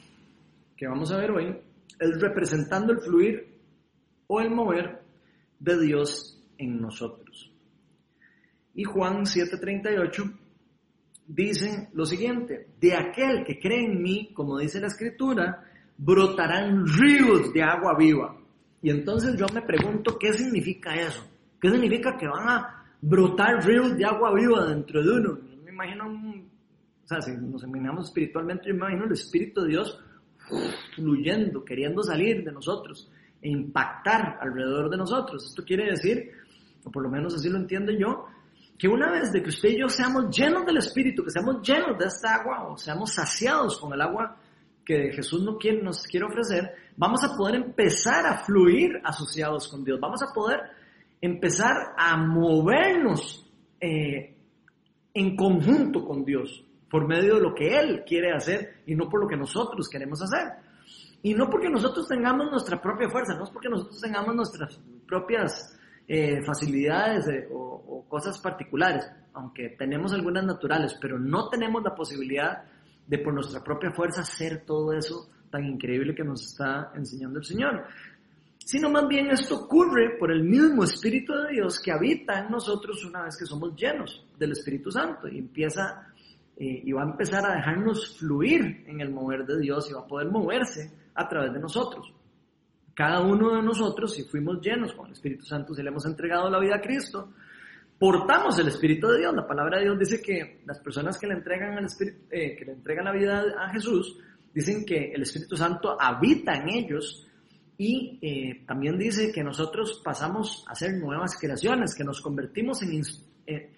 que vamos a ver hoy es representando el fluir o el mover de Dios en nosotros. Y Juan 7:38 dicen lo siguiente, de aquel que cree en mí, como dice la escritura, brotarán ríos de agua viva. Y entonces yo me pregunto, ¿qué significa eso? ¿Qué significa que van a brotar ríos de agua viva dentro de uno? Me imagino, o sea, si nos imaginamos espiritualmente, yo me imagino el Espíritu de Dios fluyendo, queriendo salir de nosotros e impactar alrededor de nosotros. Esto quiere decir, o por lo menos así lo entiendo yo, que una vez de que usted y yo seamos llenos del Espíritu, que seamos llenos de esta agua o seamos saciados con el agua que Jesús nos quiere, nos quiere ofrecer, vamos a poder empezar a fluir asociados con Dios, vamos a poder empezar a movernos eh, en conjunto con Dios por medio de lo que Él quiere hacer y no por lo que nosotros queremos hacer. Y no porque nosotros tengamos nuestra propia fuerza, no es porque nosotros tengamos nuestras propias eh, facilidades o, cosas particulares, aunque tenemos algunas naturales, pero no tenemos la posibilidad de por nuestra propia fuerza hacer todo eso tan increíble que nos está enseñando el Señor. Sino más bien esto ocurre por el mismo Espíritu de Dios que habita en nosotros una vez que somos llenos del Espíritu Santo y empieza eh, y va a empezar a dejarnos fluir en el mover de Dios y va a poder moverse a través de nosotros. Cada uno de nosotros, si fuimos llenos con el Espíritu Santo, si le hemos entregado la vida a Cristo, portamos el Espíritu de Dios. La palabra de Dios dice que las personas que le entregan, eh, que le entregan la vida a Jesús, dicen que el Espíritu Santo habita en ellos y eh, también dice que nosotros pasamos a ser nuevas creaciones, que nos convertimos en, en,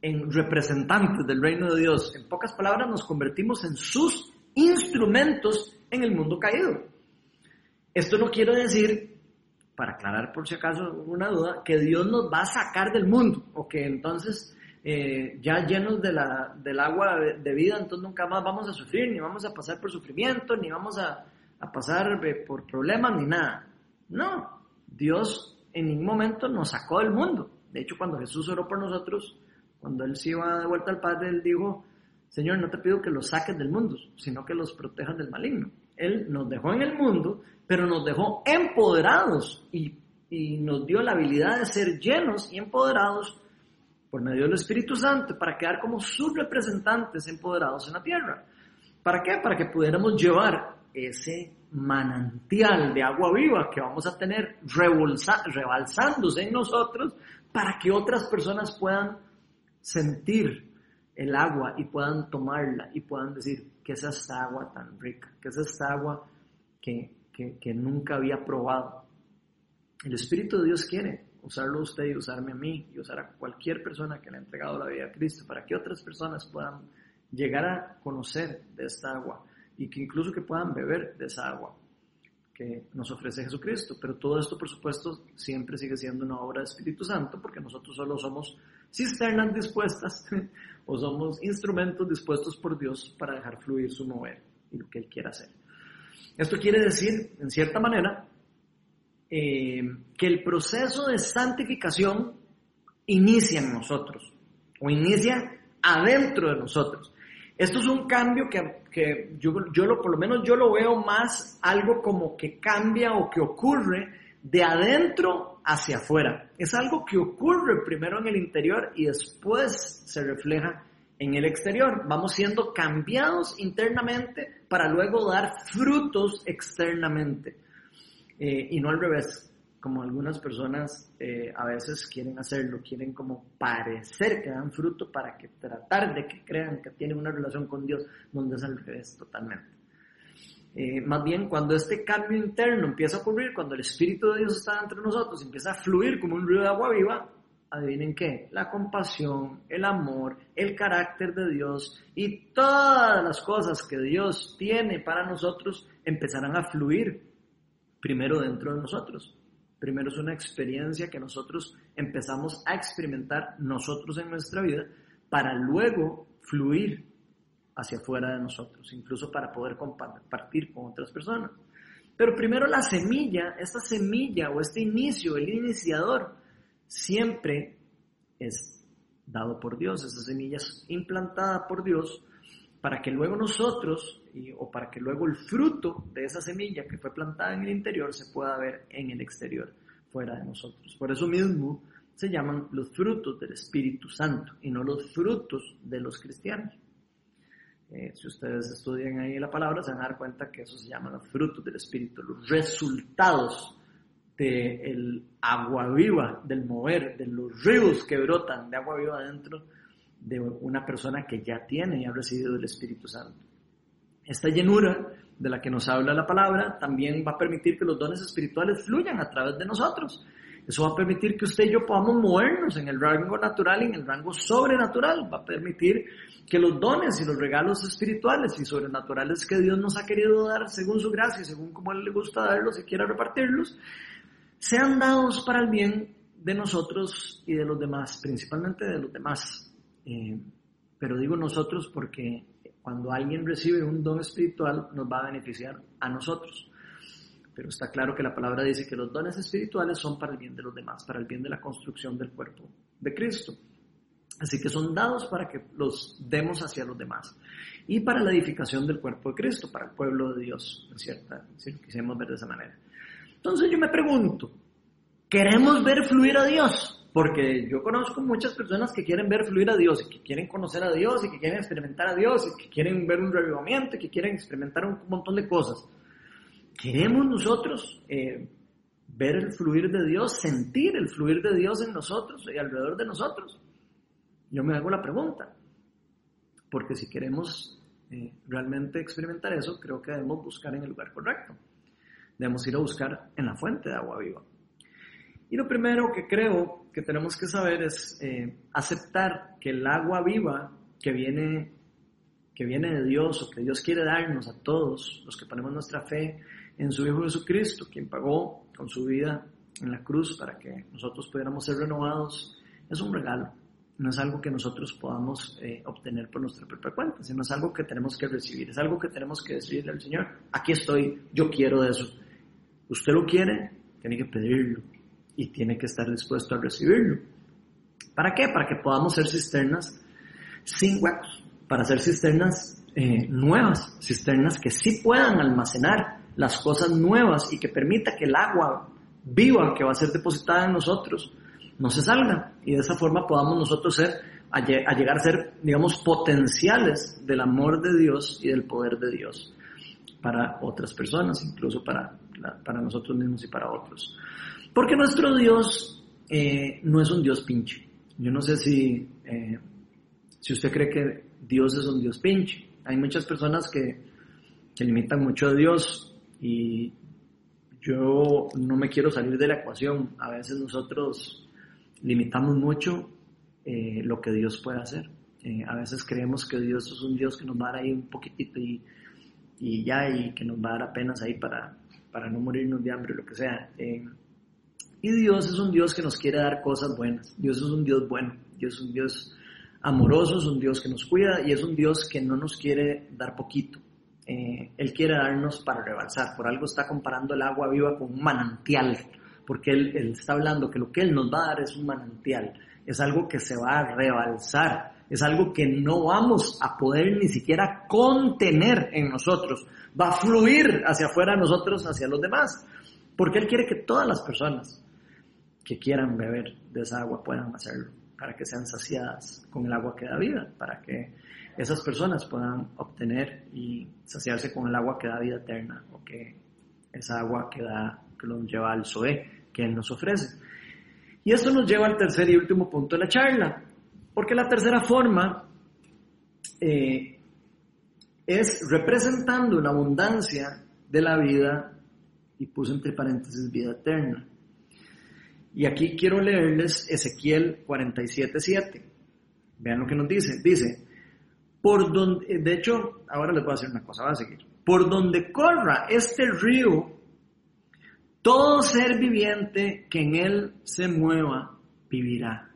en representantes del reino de Dios. En pocas palabras, nos convertimos en sus instrumentos en el mundo caído. Esto no quiere decir, para aclarar por si acaso una duda, que Dios nos va a sacar del mundo o que entonces eh, ya llenos de la, del agua de vida, entonces nunca más vamos a sufrir, ni vamos a pasar por sufrimiento, ni vamos a, a pasar eh, por problemas, ni nada. No, Dios en ningún momento nos sacó del mundo. De hecho, cuando Jesús oró por nosotros, cuando Él se iba de vuelta al Padre, Él dijo, Señor, no te pido que los saques del mundo, sino que los protejas del maligno. Él nos dejó en el mundo, pero nos dejó empoderados y, nos dio la habilidad de ser llenos y empoderados por medio del Espíritu Santo para quedar como sus representantes empoderados en la tierra. ¿Para qué? Para que pudiéramos llevar ese manantial de agua viva que vamos a tener rebalsándose en nosotros para que otras personas puedan sentir el agua y puedan tomarla y puedan decir, que es esta agua tan rica? que es esta agua que, que, nunca había probado? El Espíritu de Dios quiere usarlo usted y usarme a mí y usar a cualquier persona que le ha entregado la vida a Cristo para que otras personas puedan llegar a conocer de esta agua y que incluso que puedan beber de esa agua que nos ofrece Jesucristo. Pero todo esto, por supuesto, siempre sigue siendo una obra del Espíritu Santo porque nosotros solo somos cisternas dispuestas o somos instrumentos dispuestos por Dios para dejar fluir su mover y lo que Él quiera hacer. Esto quiere decir, en cierta manera, eh, que el proceso de santificación inicia en nosotros o inicia adentro de nosotros. Esto es un cambio que, que yo, yo lo, por lo menos yo lo veo más algo como que cambia o que ocurre de adentro hacia afuera. Es algo que ocurre primero en el interior y después se refleja en el exterior. Vamos siendo cambiados internamente para luego dar frutos externamente. Eh, y no al revés, como algunas personas eh, a veces quieren hacerlo, quieren como parecer que dan fruto para que tratar de que crean que tienen una relación con Dios, donde es al revés totalmente. Eh, más bien cuando este cambio interno empieza a ocurrir, cuando el Espíritu de Dios está entre nosotros, empieza a fluir como un río de agua viva, adivinen qué, la compasión, el amor, el carácter de Dios y todas las cosas que Dios tiene para nosotros empezarán a fluir primero dentro de nosotros. Primero es una experiencia que nosotros empezamos a experimentar nosotros en nuestra vida para luego fluir hacia afuera de nosotros, incluso para poder compartir con otras personas. Pero primero la semilla, esta semilla o este inicio, el iniciador, siempre es dado por Dios, esa semilla es implantada por Dios para que luego nosotros, o para que luego el fruto de esa semilla que fue plantada en el interior se pueda ver en el exterior, fuera de nosotros. Por eso mismo se llaman los frutos del Espíritu Santo y no los frutos de los cristianos. Eh, si ustedes estudian ahí la palabra, se van a dar cuenta que eso se llama los frutos del Espíritu, los resultados del agua viva, del mover, de los ríos que brotan de agua viva dentro de una persona que ya tiene y ha recibido el Espíritu Santo. Esta llenura de la que nos habla la palabra también va a permitir que los dones espirituales fluyan a través de nosotros. Eso va a permitir que usted y yo podamos movernos en el rango natural y en el rango sobrenatural. Va a permitir que los dones y los regalos espirituales y sobrenaturales que Dios nos ha querido dar según su gracia, según como Él le gusta darlos y quiera repartirlos, sean dados para el bien de nosotros y de los demás, principalmente de los demás. Eh, pero digo nosotros porque cuando alguien recibe un don espiritual nos va a beneficiar a nosotros. Pero está claro que la palabra dice que los dones espirituales son para el bien de los demás, para el bien de la construcción del cuerpo de Cristo. Así que son dados para que los demos hacia los demás. Y para la edificación del cuerpo de Cristo, para el pueblo de Dios, en cierta, si lo quisimos ver de esa manera. Entonces yo me pregunto, ¿queremos ver fluir a Dios? Porque yo conozco muchas personas que quieren ver fluir a Dios, y que quieren conocer a Dios, y que quieren experimentar a Dios, y que quieren ver un revivamiento, y que quieren experimentar un montón de cosas. ¿Queremos nosotros eh, ver el fluir de Dios, sentir el fluir de Dios en nosotros y alrededor de nosotros? Yo me hago la pregunta, porque si queremos eh, realmente experimentar eso, creo que debemos buscar en el lugar correcto. Debemos ir a buscar en la fuente de agua viva. Y lo primero que creo que tenemos que saber es eh, aceptar que el agua viva que viene, que viene de Dios o que Dios quiere darnos a todos los que ponemos nuestra fe en su Hijo Jesucristo, quien pagó con su vida en la cruz para que nosotros pudiéramos ser renovados, es un regalo. No es algo que nosotros podamos eh, obtener por nuestra propia cuenta, sino es algo que tenemos que recibir, es algo que tenemos que decirle al Señor, aquí estoy, yo quiero de eso. Usted lo quiere, tiene que pedirlo y tiene que estar dispuesto a recibirlo. ¿Para qué? Para que podamos ser cisternas sin huecos, para ser cisternas eh, nuevas, cisternas que sí puedan almacenar las cosas nuevas y que permita que el agua viva que va a ser depositada en nosotros no se salga y de esa forma podamos nosotros ser a, llegar a ser, digamos, potenciales del amor de Dios y del poder de Dios para otras personas, incluso para, para nosotros mismos y para otros. Porque nuestro Dios eh, no es un Dios pinche. Yo no sé si, eh, si usted cree que Dios es un Dios pinche. Hay muchas personas que, que limitan mucho a Dios y yo no me quiero salir de la ecuación. A veces nosotros limitamos mucho eh, lo que Dios puede hacer. A veces creemos que Dios es un Dios que nos va a dar ahí un poquitito y, y ya, y que nos va a dar apenas ahí para, para no morirnos de hambre o lo que sea. Y Dios es un Dios que nos quiere dar cosas buenas. Dios es un Dios bueno. Dios es un Dios amoroso, es un Dios que nos cuida y es un Dios que no nos quiere dar poquito. Eh, él quiere darnos para rebalsar. Por algo está comparando el agua viva con un manantial, porque él, está hablando que lo que Él nos va a dar es un manantial, es algo que se va a rebalsar, es algo que no vamos a poder ni siquiera contener en nosotros, va a fluir hacia afuera de nosotros, hacia los demás, porque Él quiere que todas las personas que quieran beber de esa agua puedan hacerlo, para que sean saciadas con el agua que da vida, para que esas personas puedan obtener y saciarse con el agua que da vida eterna o que esa agua que, da, que nos lleva al Zoé que Él nos ofrece. Y esto nos lleva al tercer y último punto de la charla, porque la tercera forma eh, es representando la abundancia de la vida, y puse entre paréntesis vida eterna. Y aquí quiero leerles Ezequiel 47.7. Vean lo que nos dice. Dice, por donde, de hecho, ahora les voy a decir una cosa, va a seguir. Por donde corra este río, todo ser viviente que en él se mueva vivirá.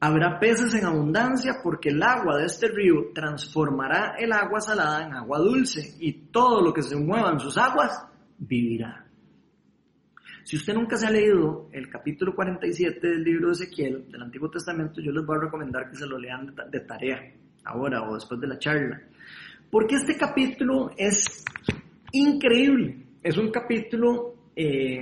Habrá peces en abundancia porque el agua de este río transformará el agua salada en agua dulce y todo lo que se mueva en sus aguas vivirá. Si usted nunca se ha leído el capítulo 47 del libro de Ezequiel del Antiguo Testamento, yo les voy a recomendar que se lo lean de tarea ahora o después de la charla. Porque este capítulo es increíble. Es un capítulo eh,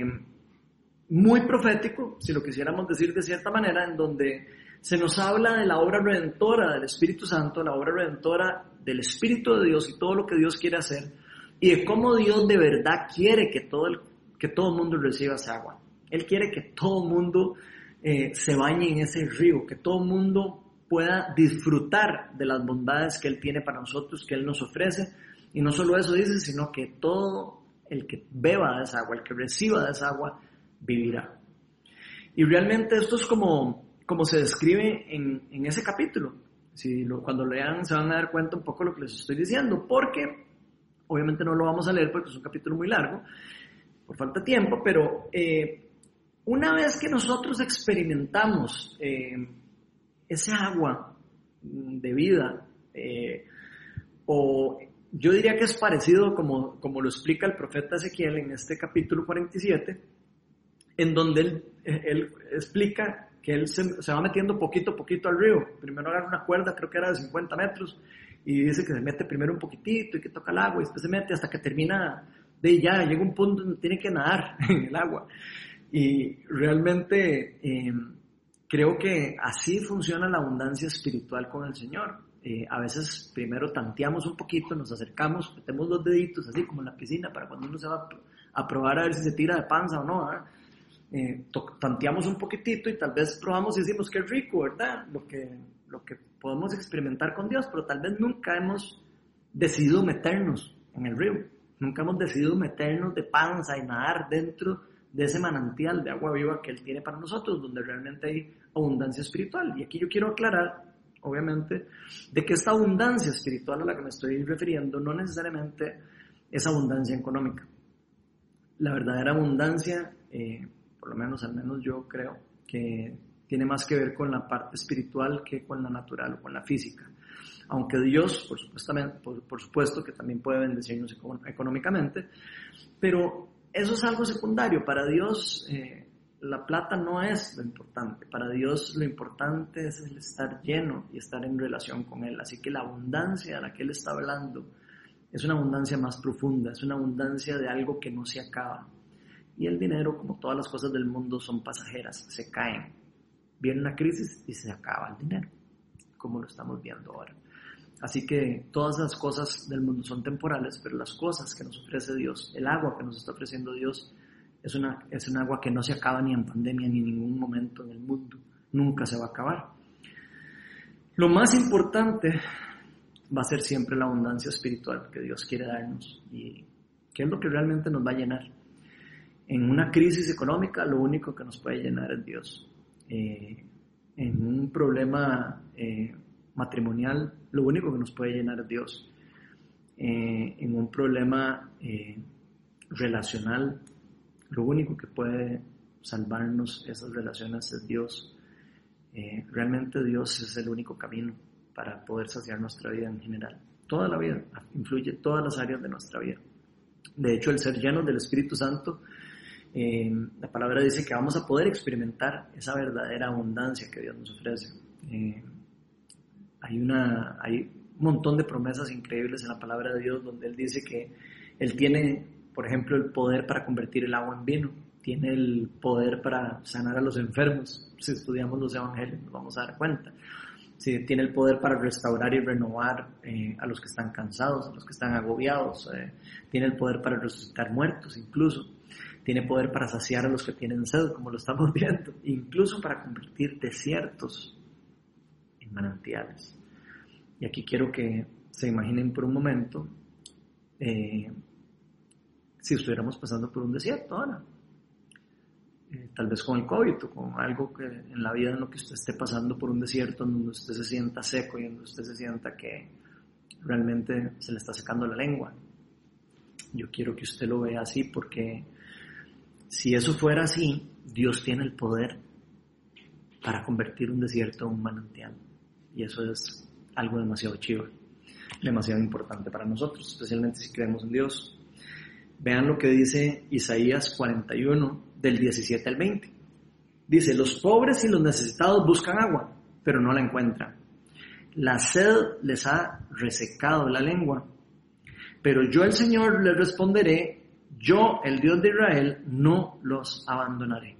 muy profético, si lo quisiéramos decir de cierta manera, en donde se nos habla de la obra redentora del Espíritu Santo, la obra redentora del Espíritu de Dios y todo lo que Dios quiere hacer, y de cómo Dios de verdad quiere que todo el, que todo el mundo reciba esa agua. Él quiere que todo el mundo eh, se bañe en ese río, que todo el mundo pueda disfrutar de las bondades que Él tiene para nosotros, que Él nos ofrece. Y no solo eso dice, sino que todo el que beba de esa agua, el que reciba de esa agua, vivirá. Y realmente esto es como, como se describe en, en ese capítulo. Si lo, cuando lean se van a dar cuenta un poco de lo que les estoy diciendo, porque obviamente no lo vamos a leer porque es un capítulo muy largo, por falta de tiempo, pero eh, una vez que nosotros experimentamos eh, ese agua de vida, eh, o yo diría que es parecido como, como lo explica el profeta Ezequiel en este capítulo 47, en donde él, él explica que él se, va metiendo poquito a poquito al río. Primero agarra una cuerda, creo que era de 50 metros, y dice que se mete primero un poquitito y que toca el agua y después se mete hasta que termina de ya llega un punto donde tiene que nadar en el agua. Y realmente em, creo que así funciona la abundancia espiritual con el Señor. Eh, a veces primero tanteamos un poquito, nos acercamos, metemos los deditos así como en la piscina para cuando uno se va a probar a ver si se tira de panza o no. Eh, tanteamos un poquitito y tal vez probamos y decimos que rico, ¿verdad? Lo que, lo que podemos experimentar con Dios, pero tal vez nunca hemos decidido meternos en el río, nunca hemos decidido meternos de panza y nadar dentro de ese manantial de agua viva que Él tiene para nosotros, donde realmente hay abundancia espiritual. Y aquí yo quiero aclarar, obviamente, de que esta abundancia espiritual a la que me estoy refiriendo no necesariamente es abundancia económica. La verdadera abundancia, eh, por lo menos al menos yo creo, que tiene más que ver con la parte espiritual que con la natural o con la física. Aunque Dios, por, por supuesto, que también puede bendecirnos económicamente, pero eso es algo secundario. Para Dios eh, la plata no es lo importante. Para Dios lo importante es el estar lleno y estar en relación con Él. Así que la abundancia de la que Él está hablando es una abundancia más profunda, es una abundancia de algo que no se acaba. Y el dinero, como todas las cosas del mundo, son pasajeras, se caen. Viene una crisis y se acaba el dinero, como lo estamos viendo ahora. Así que todas las cosas del mundo son temporales, pero las cosas que nos ofrece Dios, el agua que nos está ofreciendo Dios, es, una, es un agua que no se acaba ni en pandemia ni en ningún momento en el mundo. Nunca se va a acabar. Lo más importante va a ser siempre la abundancia espiritual que Dios quiere darnos y que es lo que realmente nos va a llenar. En una crisis económica lo único que nos puede llenar es Dios. Eh, en un problema eh, matrimonial, lo único que nos puede llenar es Dios. Eh, en un problema eh, relacional, lo único que puede salvarnos esas relaciones es Dios. Eh, realmente Dios es el único camino para poder saciar nuestra vida en general. Toda la vida, influye todas las áreas de nuestra vida. De hecho, el ser lleno del Espíritu Santo, la palabra dice que vamos a poder experimentar esa verdadera abundancia que Dios nos ofrece hay, una, hay un montón de promesas increíbles en la palabra de Dios donde Él dice que Él tiene, por ejemplo, el poder para convertir el agua en vino, tiene el poder para sanar a los enfermos. Si estudiamos los evangelios nos vamos a dar cuenta. Sí, tiene el poder para restaurar y renovar eh, a los que están cansados, a los que están agobiados. Eh, tiene el poder para resucitar muertos incluso. Tiene poder para saciar a los que tienen sed, como lo estamos viendo. Incluso para convertir desiertos manantiales. Y aquí quiero que se imaginen por un momento eh, si estuviéramos pasando por un desierto ahora. Eh, tal vez con el COVID o con algo que en la vida en lo que usted esté pasando por un desierto, en donde usted se sienta seco y donde usted se sienta que realmente se le está secando la lengua. Yo quiero que usted lo vea así porque si eso fuera así, Dios tiene el poder para convertir un desierto en un manantial. Y eso es algo demasiado chido, demasiado importante para nosotros, especialmente si creemos en Dios. Vean lo que dice Isaías 41 del 17 al 20. Dice, los pobres y los necesitados buscan agua, pero no la encuentran. La sed les ha resecado la lengua. Pero yo el Señor les responderé, yo el Dios de Israel no los abandonaré.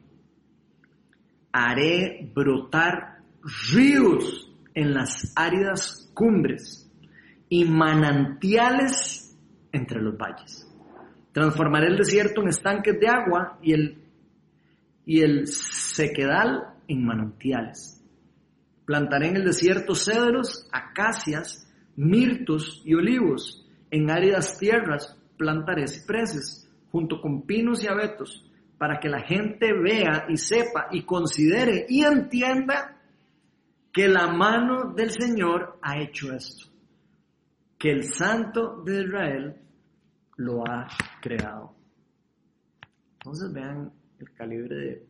Haré brotar ríos en las áridas cumbres y manantiales entre los valles. Transformaré el desierto en estanques de agua y el, y el sequedal en manantiales. Plantaré en el desierto cedros, acacias, mirtos y olivos. En áridas tierras plantaré cipreses, junto con pinos y abetos, para que la gente vea y sepa y considere y entienda que la mano del Señor ha hecho esto, que el Santo de Israel lo ha creado. Entonces vean el calibre de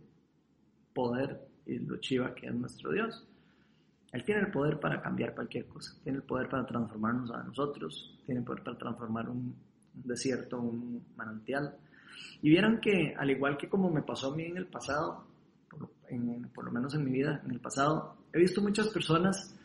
poder y lo chiva que es nuestro Dios. Él tiene el poder para cambiar cualquier cosa, tiene el poder para transformarnos a nosotros, tiene el poder para transformar un, desierto, un manantial. Y vieran que, al igual que como me pasó a mí en el pasado, por lo menos en mi vida, en el pasado, he visto muchas personas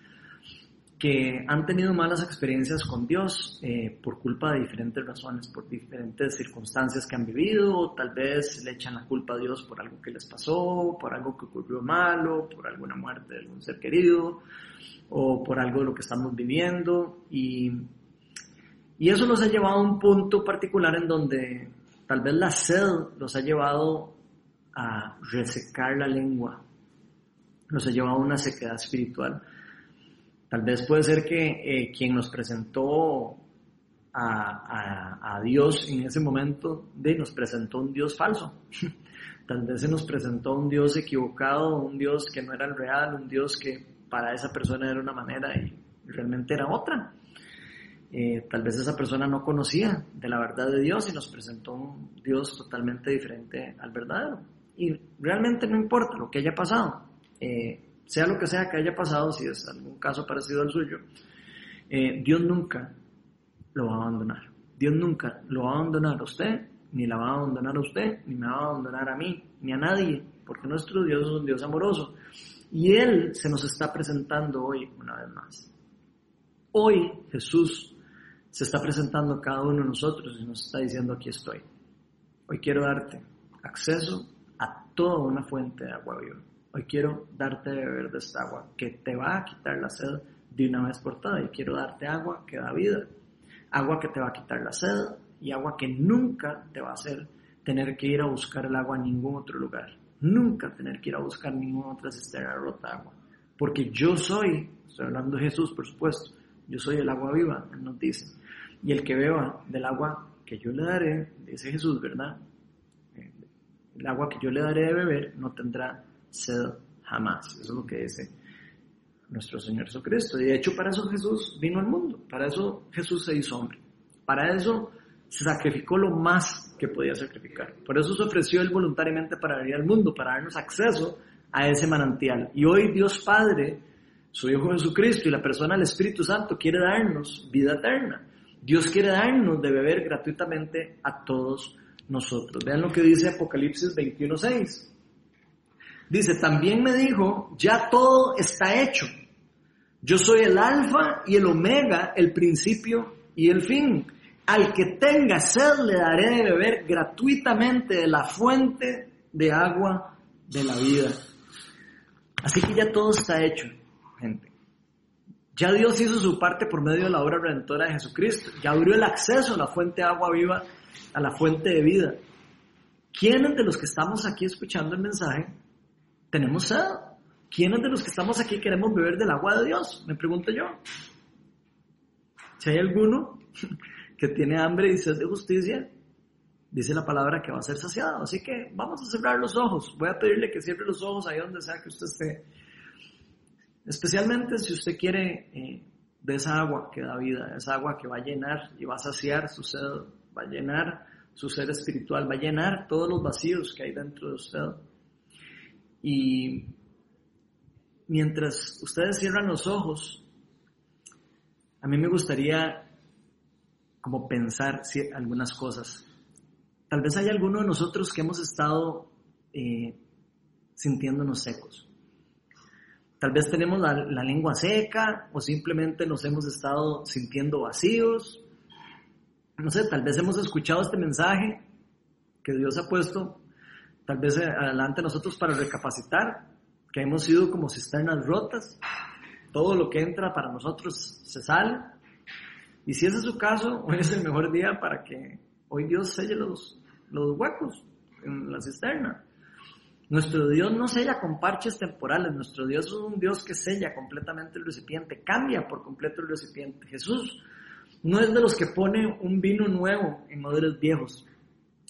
que han tenido malas experiencias con Dios eh, por culpa de diferentes razones, por diferentes circunstancias que han vivido, tal vez le echan la culpa a Dios por algo que les pasó, por algo que ocurrió malo, por alguna muerte de algún ser querido, o por algo de lo que estamos viviendo. Y, y eso nos ha llevado a un punto particular en donde tal vez la sed los ha llevado a resecar la lengua, nos ha llevado a una sequedad espiritual Tal vez puede ser que eh, quien nos presentó a, Dios en ese momento de, nos presentó un Dios falso. Tal vez se nos presentó un Dios equivocado, un Dios que no era el real, un Dios que para esa persona era una manera y realmente era otra. Eh, tal vez esa persona no conocía de la verdad de Dios y nos presentó un Dios totalmente diferente al verdadero. Y realmente no importa lo que haya pasado. Eh, sea lo que sea que haya pasado, si es algún caso parecido al suyo, eh, Dios nunca lo va a abandonar. Dios nunca lo va a abandonar a usted, ni la va a abandonar a usted, ni me va a abandonar a mí, ni a nadie, porque nuestro Dios es un Dios amoroso. Y Él se nos está presentando hoy una vez más. Hoy Jesús se está presentando a cada uno de nosotros y nos está diciendo aquí estoy. Hoy quiero darte acceso a toda una fuente de agua viva. Hoy quiero darte de beber de esta agua que te va a quitar la sed de una vez por todas. Y quiero darte agua que da vida. Agua que te va a quitar la sed y agua que nunca te va a hacer tener que ir a buscar el agua en ningún otro lugar. Nunca tener que ir a buscar ninguna otra cisterna rota agua. Porque yo soy, estoy hablando de Jesús por supuesto, yo soy el agua viva, Él nos dice. Y el que beba del agua que yo le daré, dice Jesús, ¿verdad? El agua que yo le daré de beber no tendrá sed jamás. Eso es lo que dice nuestro Señor Jesucristo. Y de hecho para eso Jesús vino al mundo, para eso Jesús se hizo hombre, para eso se sacrificó lo más que podía sacrificar. Por eso se ofreció él voluntariamente para venir al mundo, para darnos acceso a ese manantial. Y hoy Dios Padre, su Hijo Jesucristo y la persona del Espíritu Santo quiere darnos vida eterna. Dios quiere darnos de beber gratuitamente a todos nosotros. Vean lo que dice Apocalipsis 21.6. Dice, también me dijo, ya todo está hecho. Yo soy el alfa y el omega, el principio y el fin. Al que tenga sed le daré de beber gratuitamente de la fuente de agua de la vida. Así que ya todo está hecho, gente. Ya Dios hizo su parte por medio de la obra redentora de Jesucristo. Ya abrió el acceso a la fuente de agua viva, a la fuente de vida. ¿Quiénes de los que estamos aquí escuchando el mensaje tenemos sed. ¿Quiénes de los que estamos aquí queremos beber del agua de Dios? Me pregunto yo. Si hay alguno que tiene hambre y sed de justicia, dice la palabra que va a ser saciado. Así que vamos a cerrar los ojos. Voy a pedirle que cierre los ojos ahí donde sea que usted esté. Especialmente si usted quiere eh, de esa agua que da vida, esa agua que va a llenar y va a saciar su sed, va a llenar su ser espiritual, va a llenar todos los vacíos que hay dentro de usted. Y mientras ustedes cierran los ojos, a mí me gustaría como pensar algunas cosas. Tal vez hay alguno de nosotros que hemos estado eh, sintiéndonos secos. Tal vez tenemos la, la, lengua seca o simplemente nos hemos estado sintiendo vacíos. No sé, tal vez hemos escuchado este mensaje que Dios ha puesto tal vez adelante nosotros para recapacitar, que hemos sido como cisternas rotas, todo lo que entra para nosotros se sale. Y si ese es su caso, hoy es el mejor día para que hoy Dios selle los, los huecos en la cisterna. Nuestro Dios no sella con parches temporales, nuestro Dios es un Dios que sella completamente el recipiente, cambia por completo el recipiente. Jesús no es de los que pone un vino nuevo en modelos viejos.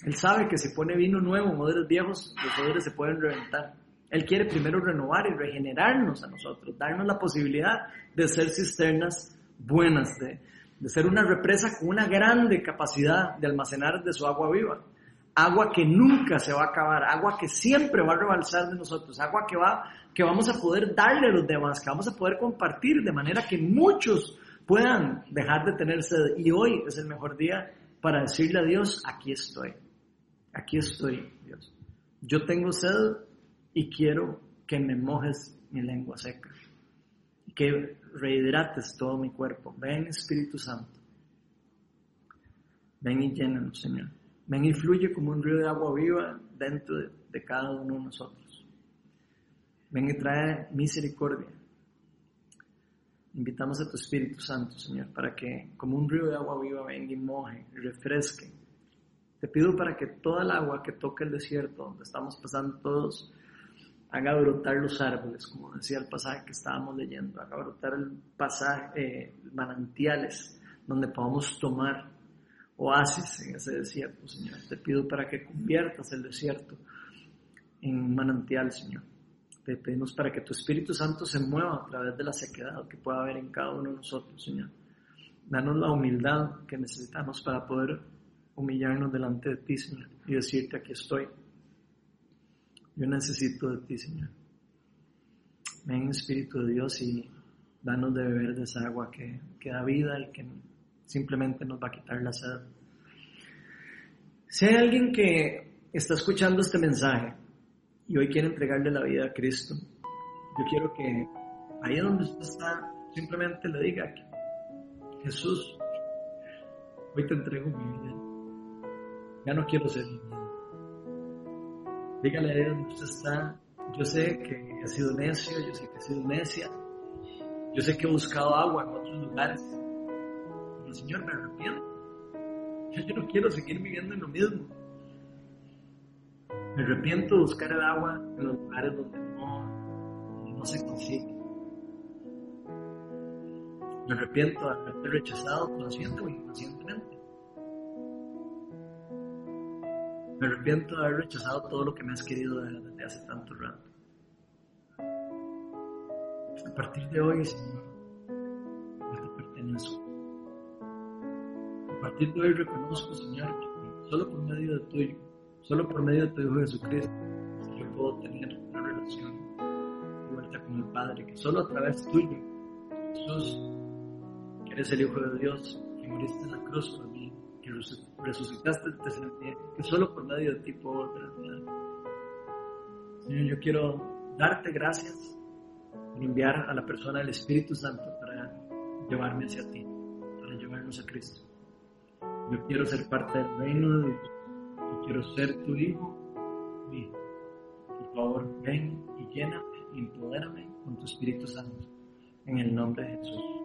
Él sabe que si pone vino nuevo, modelos viejos, los odores se pueden reventar. Él quiere primero renovar y regenerarnos a nosotros, darnos la posibilidad de ser cisternas buenas, de, de ser una represa con una grande capacidad de almacenar de su agua viva. Agua que nunca se va a acabar, agua que siempre va a rebalsar de nosotros, agua que, va, que vamos a poder darle a los demás, que vamos a poder compartir de manera que muchos puedan dejar de tener sed. Y hoy es el mejor día para decirle a Dios, aquí estoy aquí estoy, Dios. Yo tengo sed y quiero que me mojes mi lengua seca. que rehidrates todo mi cuerpo. Ven Espíritu Santo. Ven y llénanos, Señor. Ven y fluye como un río de agua viva dentro de, de cada uno de nosotros. Ven y trae misericordia. Invitamos a tu Espíritu Santo, Señor, para que como un río de agua viva venga y moje refresque. Te pido para que toda el agua que toque el desierto, donde estamos pasando todos, haga brotar los árboles, como decía el pasaje que estábamos leyendo, haga brotar el pasaje, eh, manantiales, donde podamos tomar oasis en ese desierto, Señor. Te pido para que conviertas el desierto en manantial, Señor. Te pedimos para que tu Espíritu Santo se mueva a través de la sequedad que pueda haber en cada uno de nosotros, Señor. Danos la humildad que necesitamos para poder humillarnos delante de ti, Señor, y decirte, aquí estoy. Yo necesito de ti, Señor. Ven, Espíritu de Dios, y danos de beber de esa agua que, que da vida y que simplemente nos va a quitar la sed. Si hay alguien que está escuchando este mensaje y hoy quiere entregarle la vida a Cristo, yo quiero que ahí donde usted está, simplemente le diga, Jesús, hoy te entrego mi vida. Ya no quiero ser Dígale a donde usted está, yo sé que he sido necio, yo sé que he sido necia, yo sé que he buscado agua en otros lugares, pero Señor me arrepiento. Yo no quiero seguir viviendo en lo mismo. Me arrepiento de buscar el agua en los lugares donde no, se consigue. Me arrepiento de haberte rechazado consciente o inconscientemente. Me arrepiento de haber rechazado todo lo que me has querido desde hace tanto rato. A partir de hoy, Señor, yo te pertenezco. A partir de hoy reconozco, Señor, que solo por medio de tuyo, solo por medio de tu Hijo Jesucristo, yo puedo tener una relación vuelta con el Padre, que solo a través tuyo, Jesús, que eres el Hijo de Dios, que moriste en la cruz por mí, que resucitaste el tercer que solo por medio de ti puedo Señor, yo quiero darte gracias por enviar a la persona del Espíritu Santo para llevarme hacia ti, para llevarnos a Cristo. Yo quiero ser parte del reino de Dios. Yo quiero ser tu hijo, mío. Por favor, ven y lléname y empodérame con tu Espíritu Santo. En el nombre de Jesús.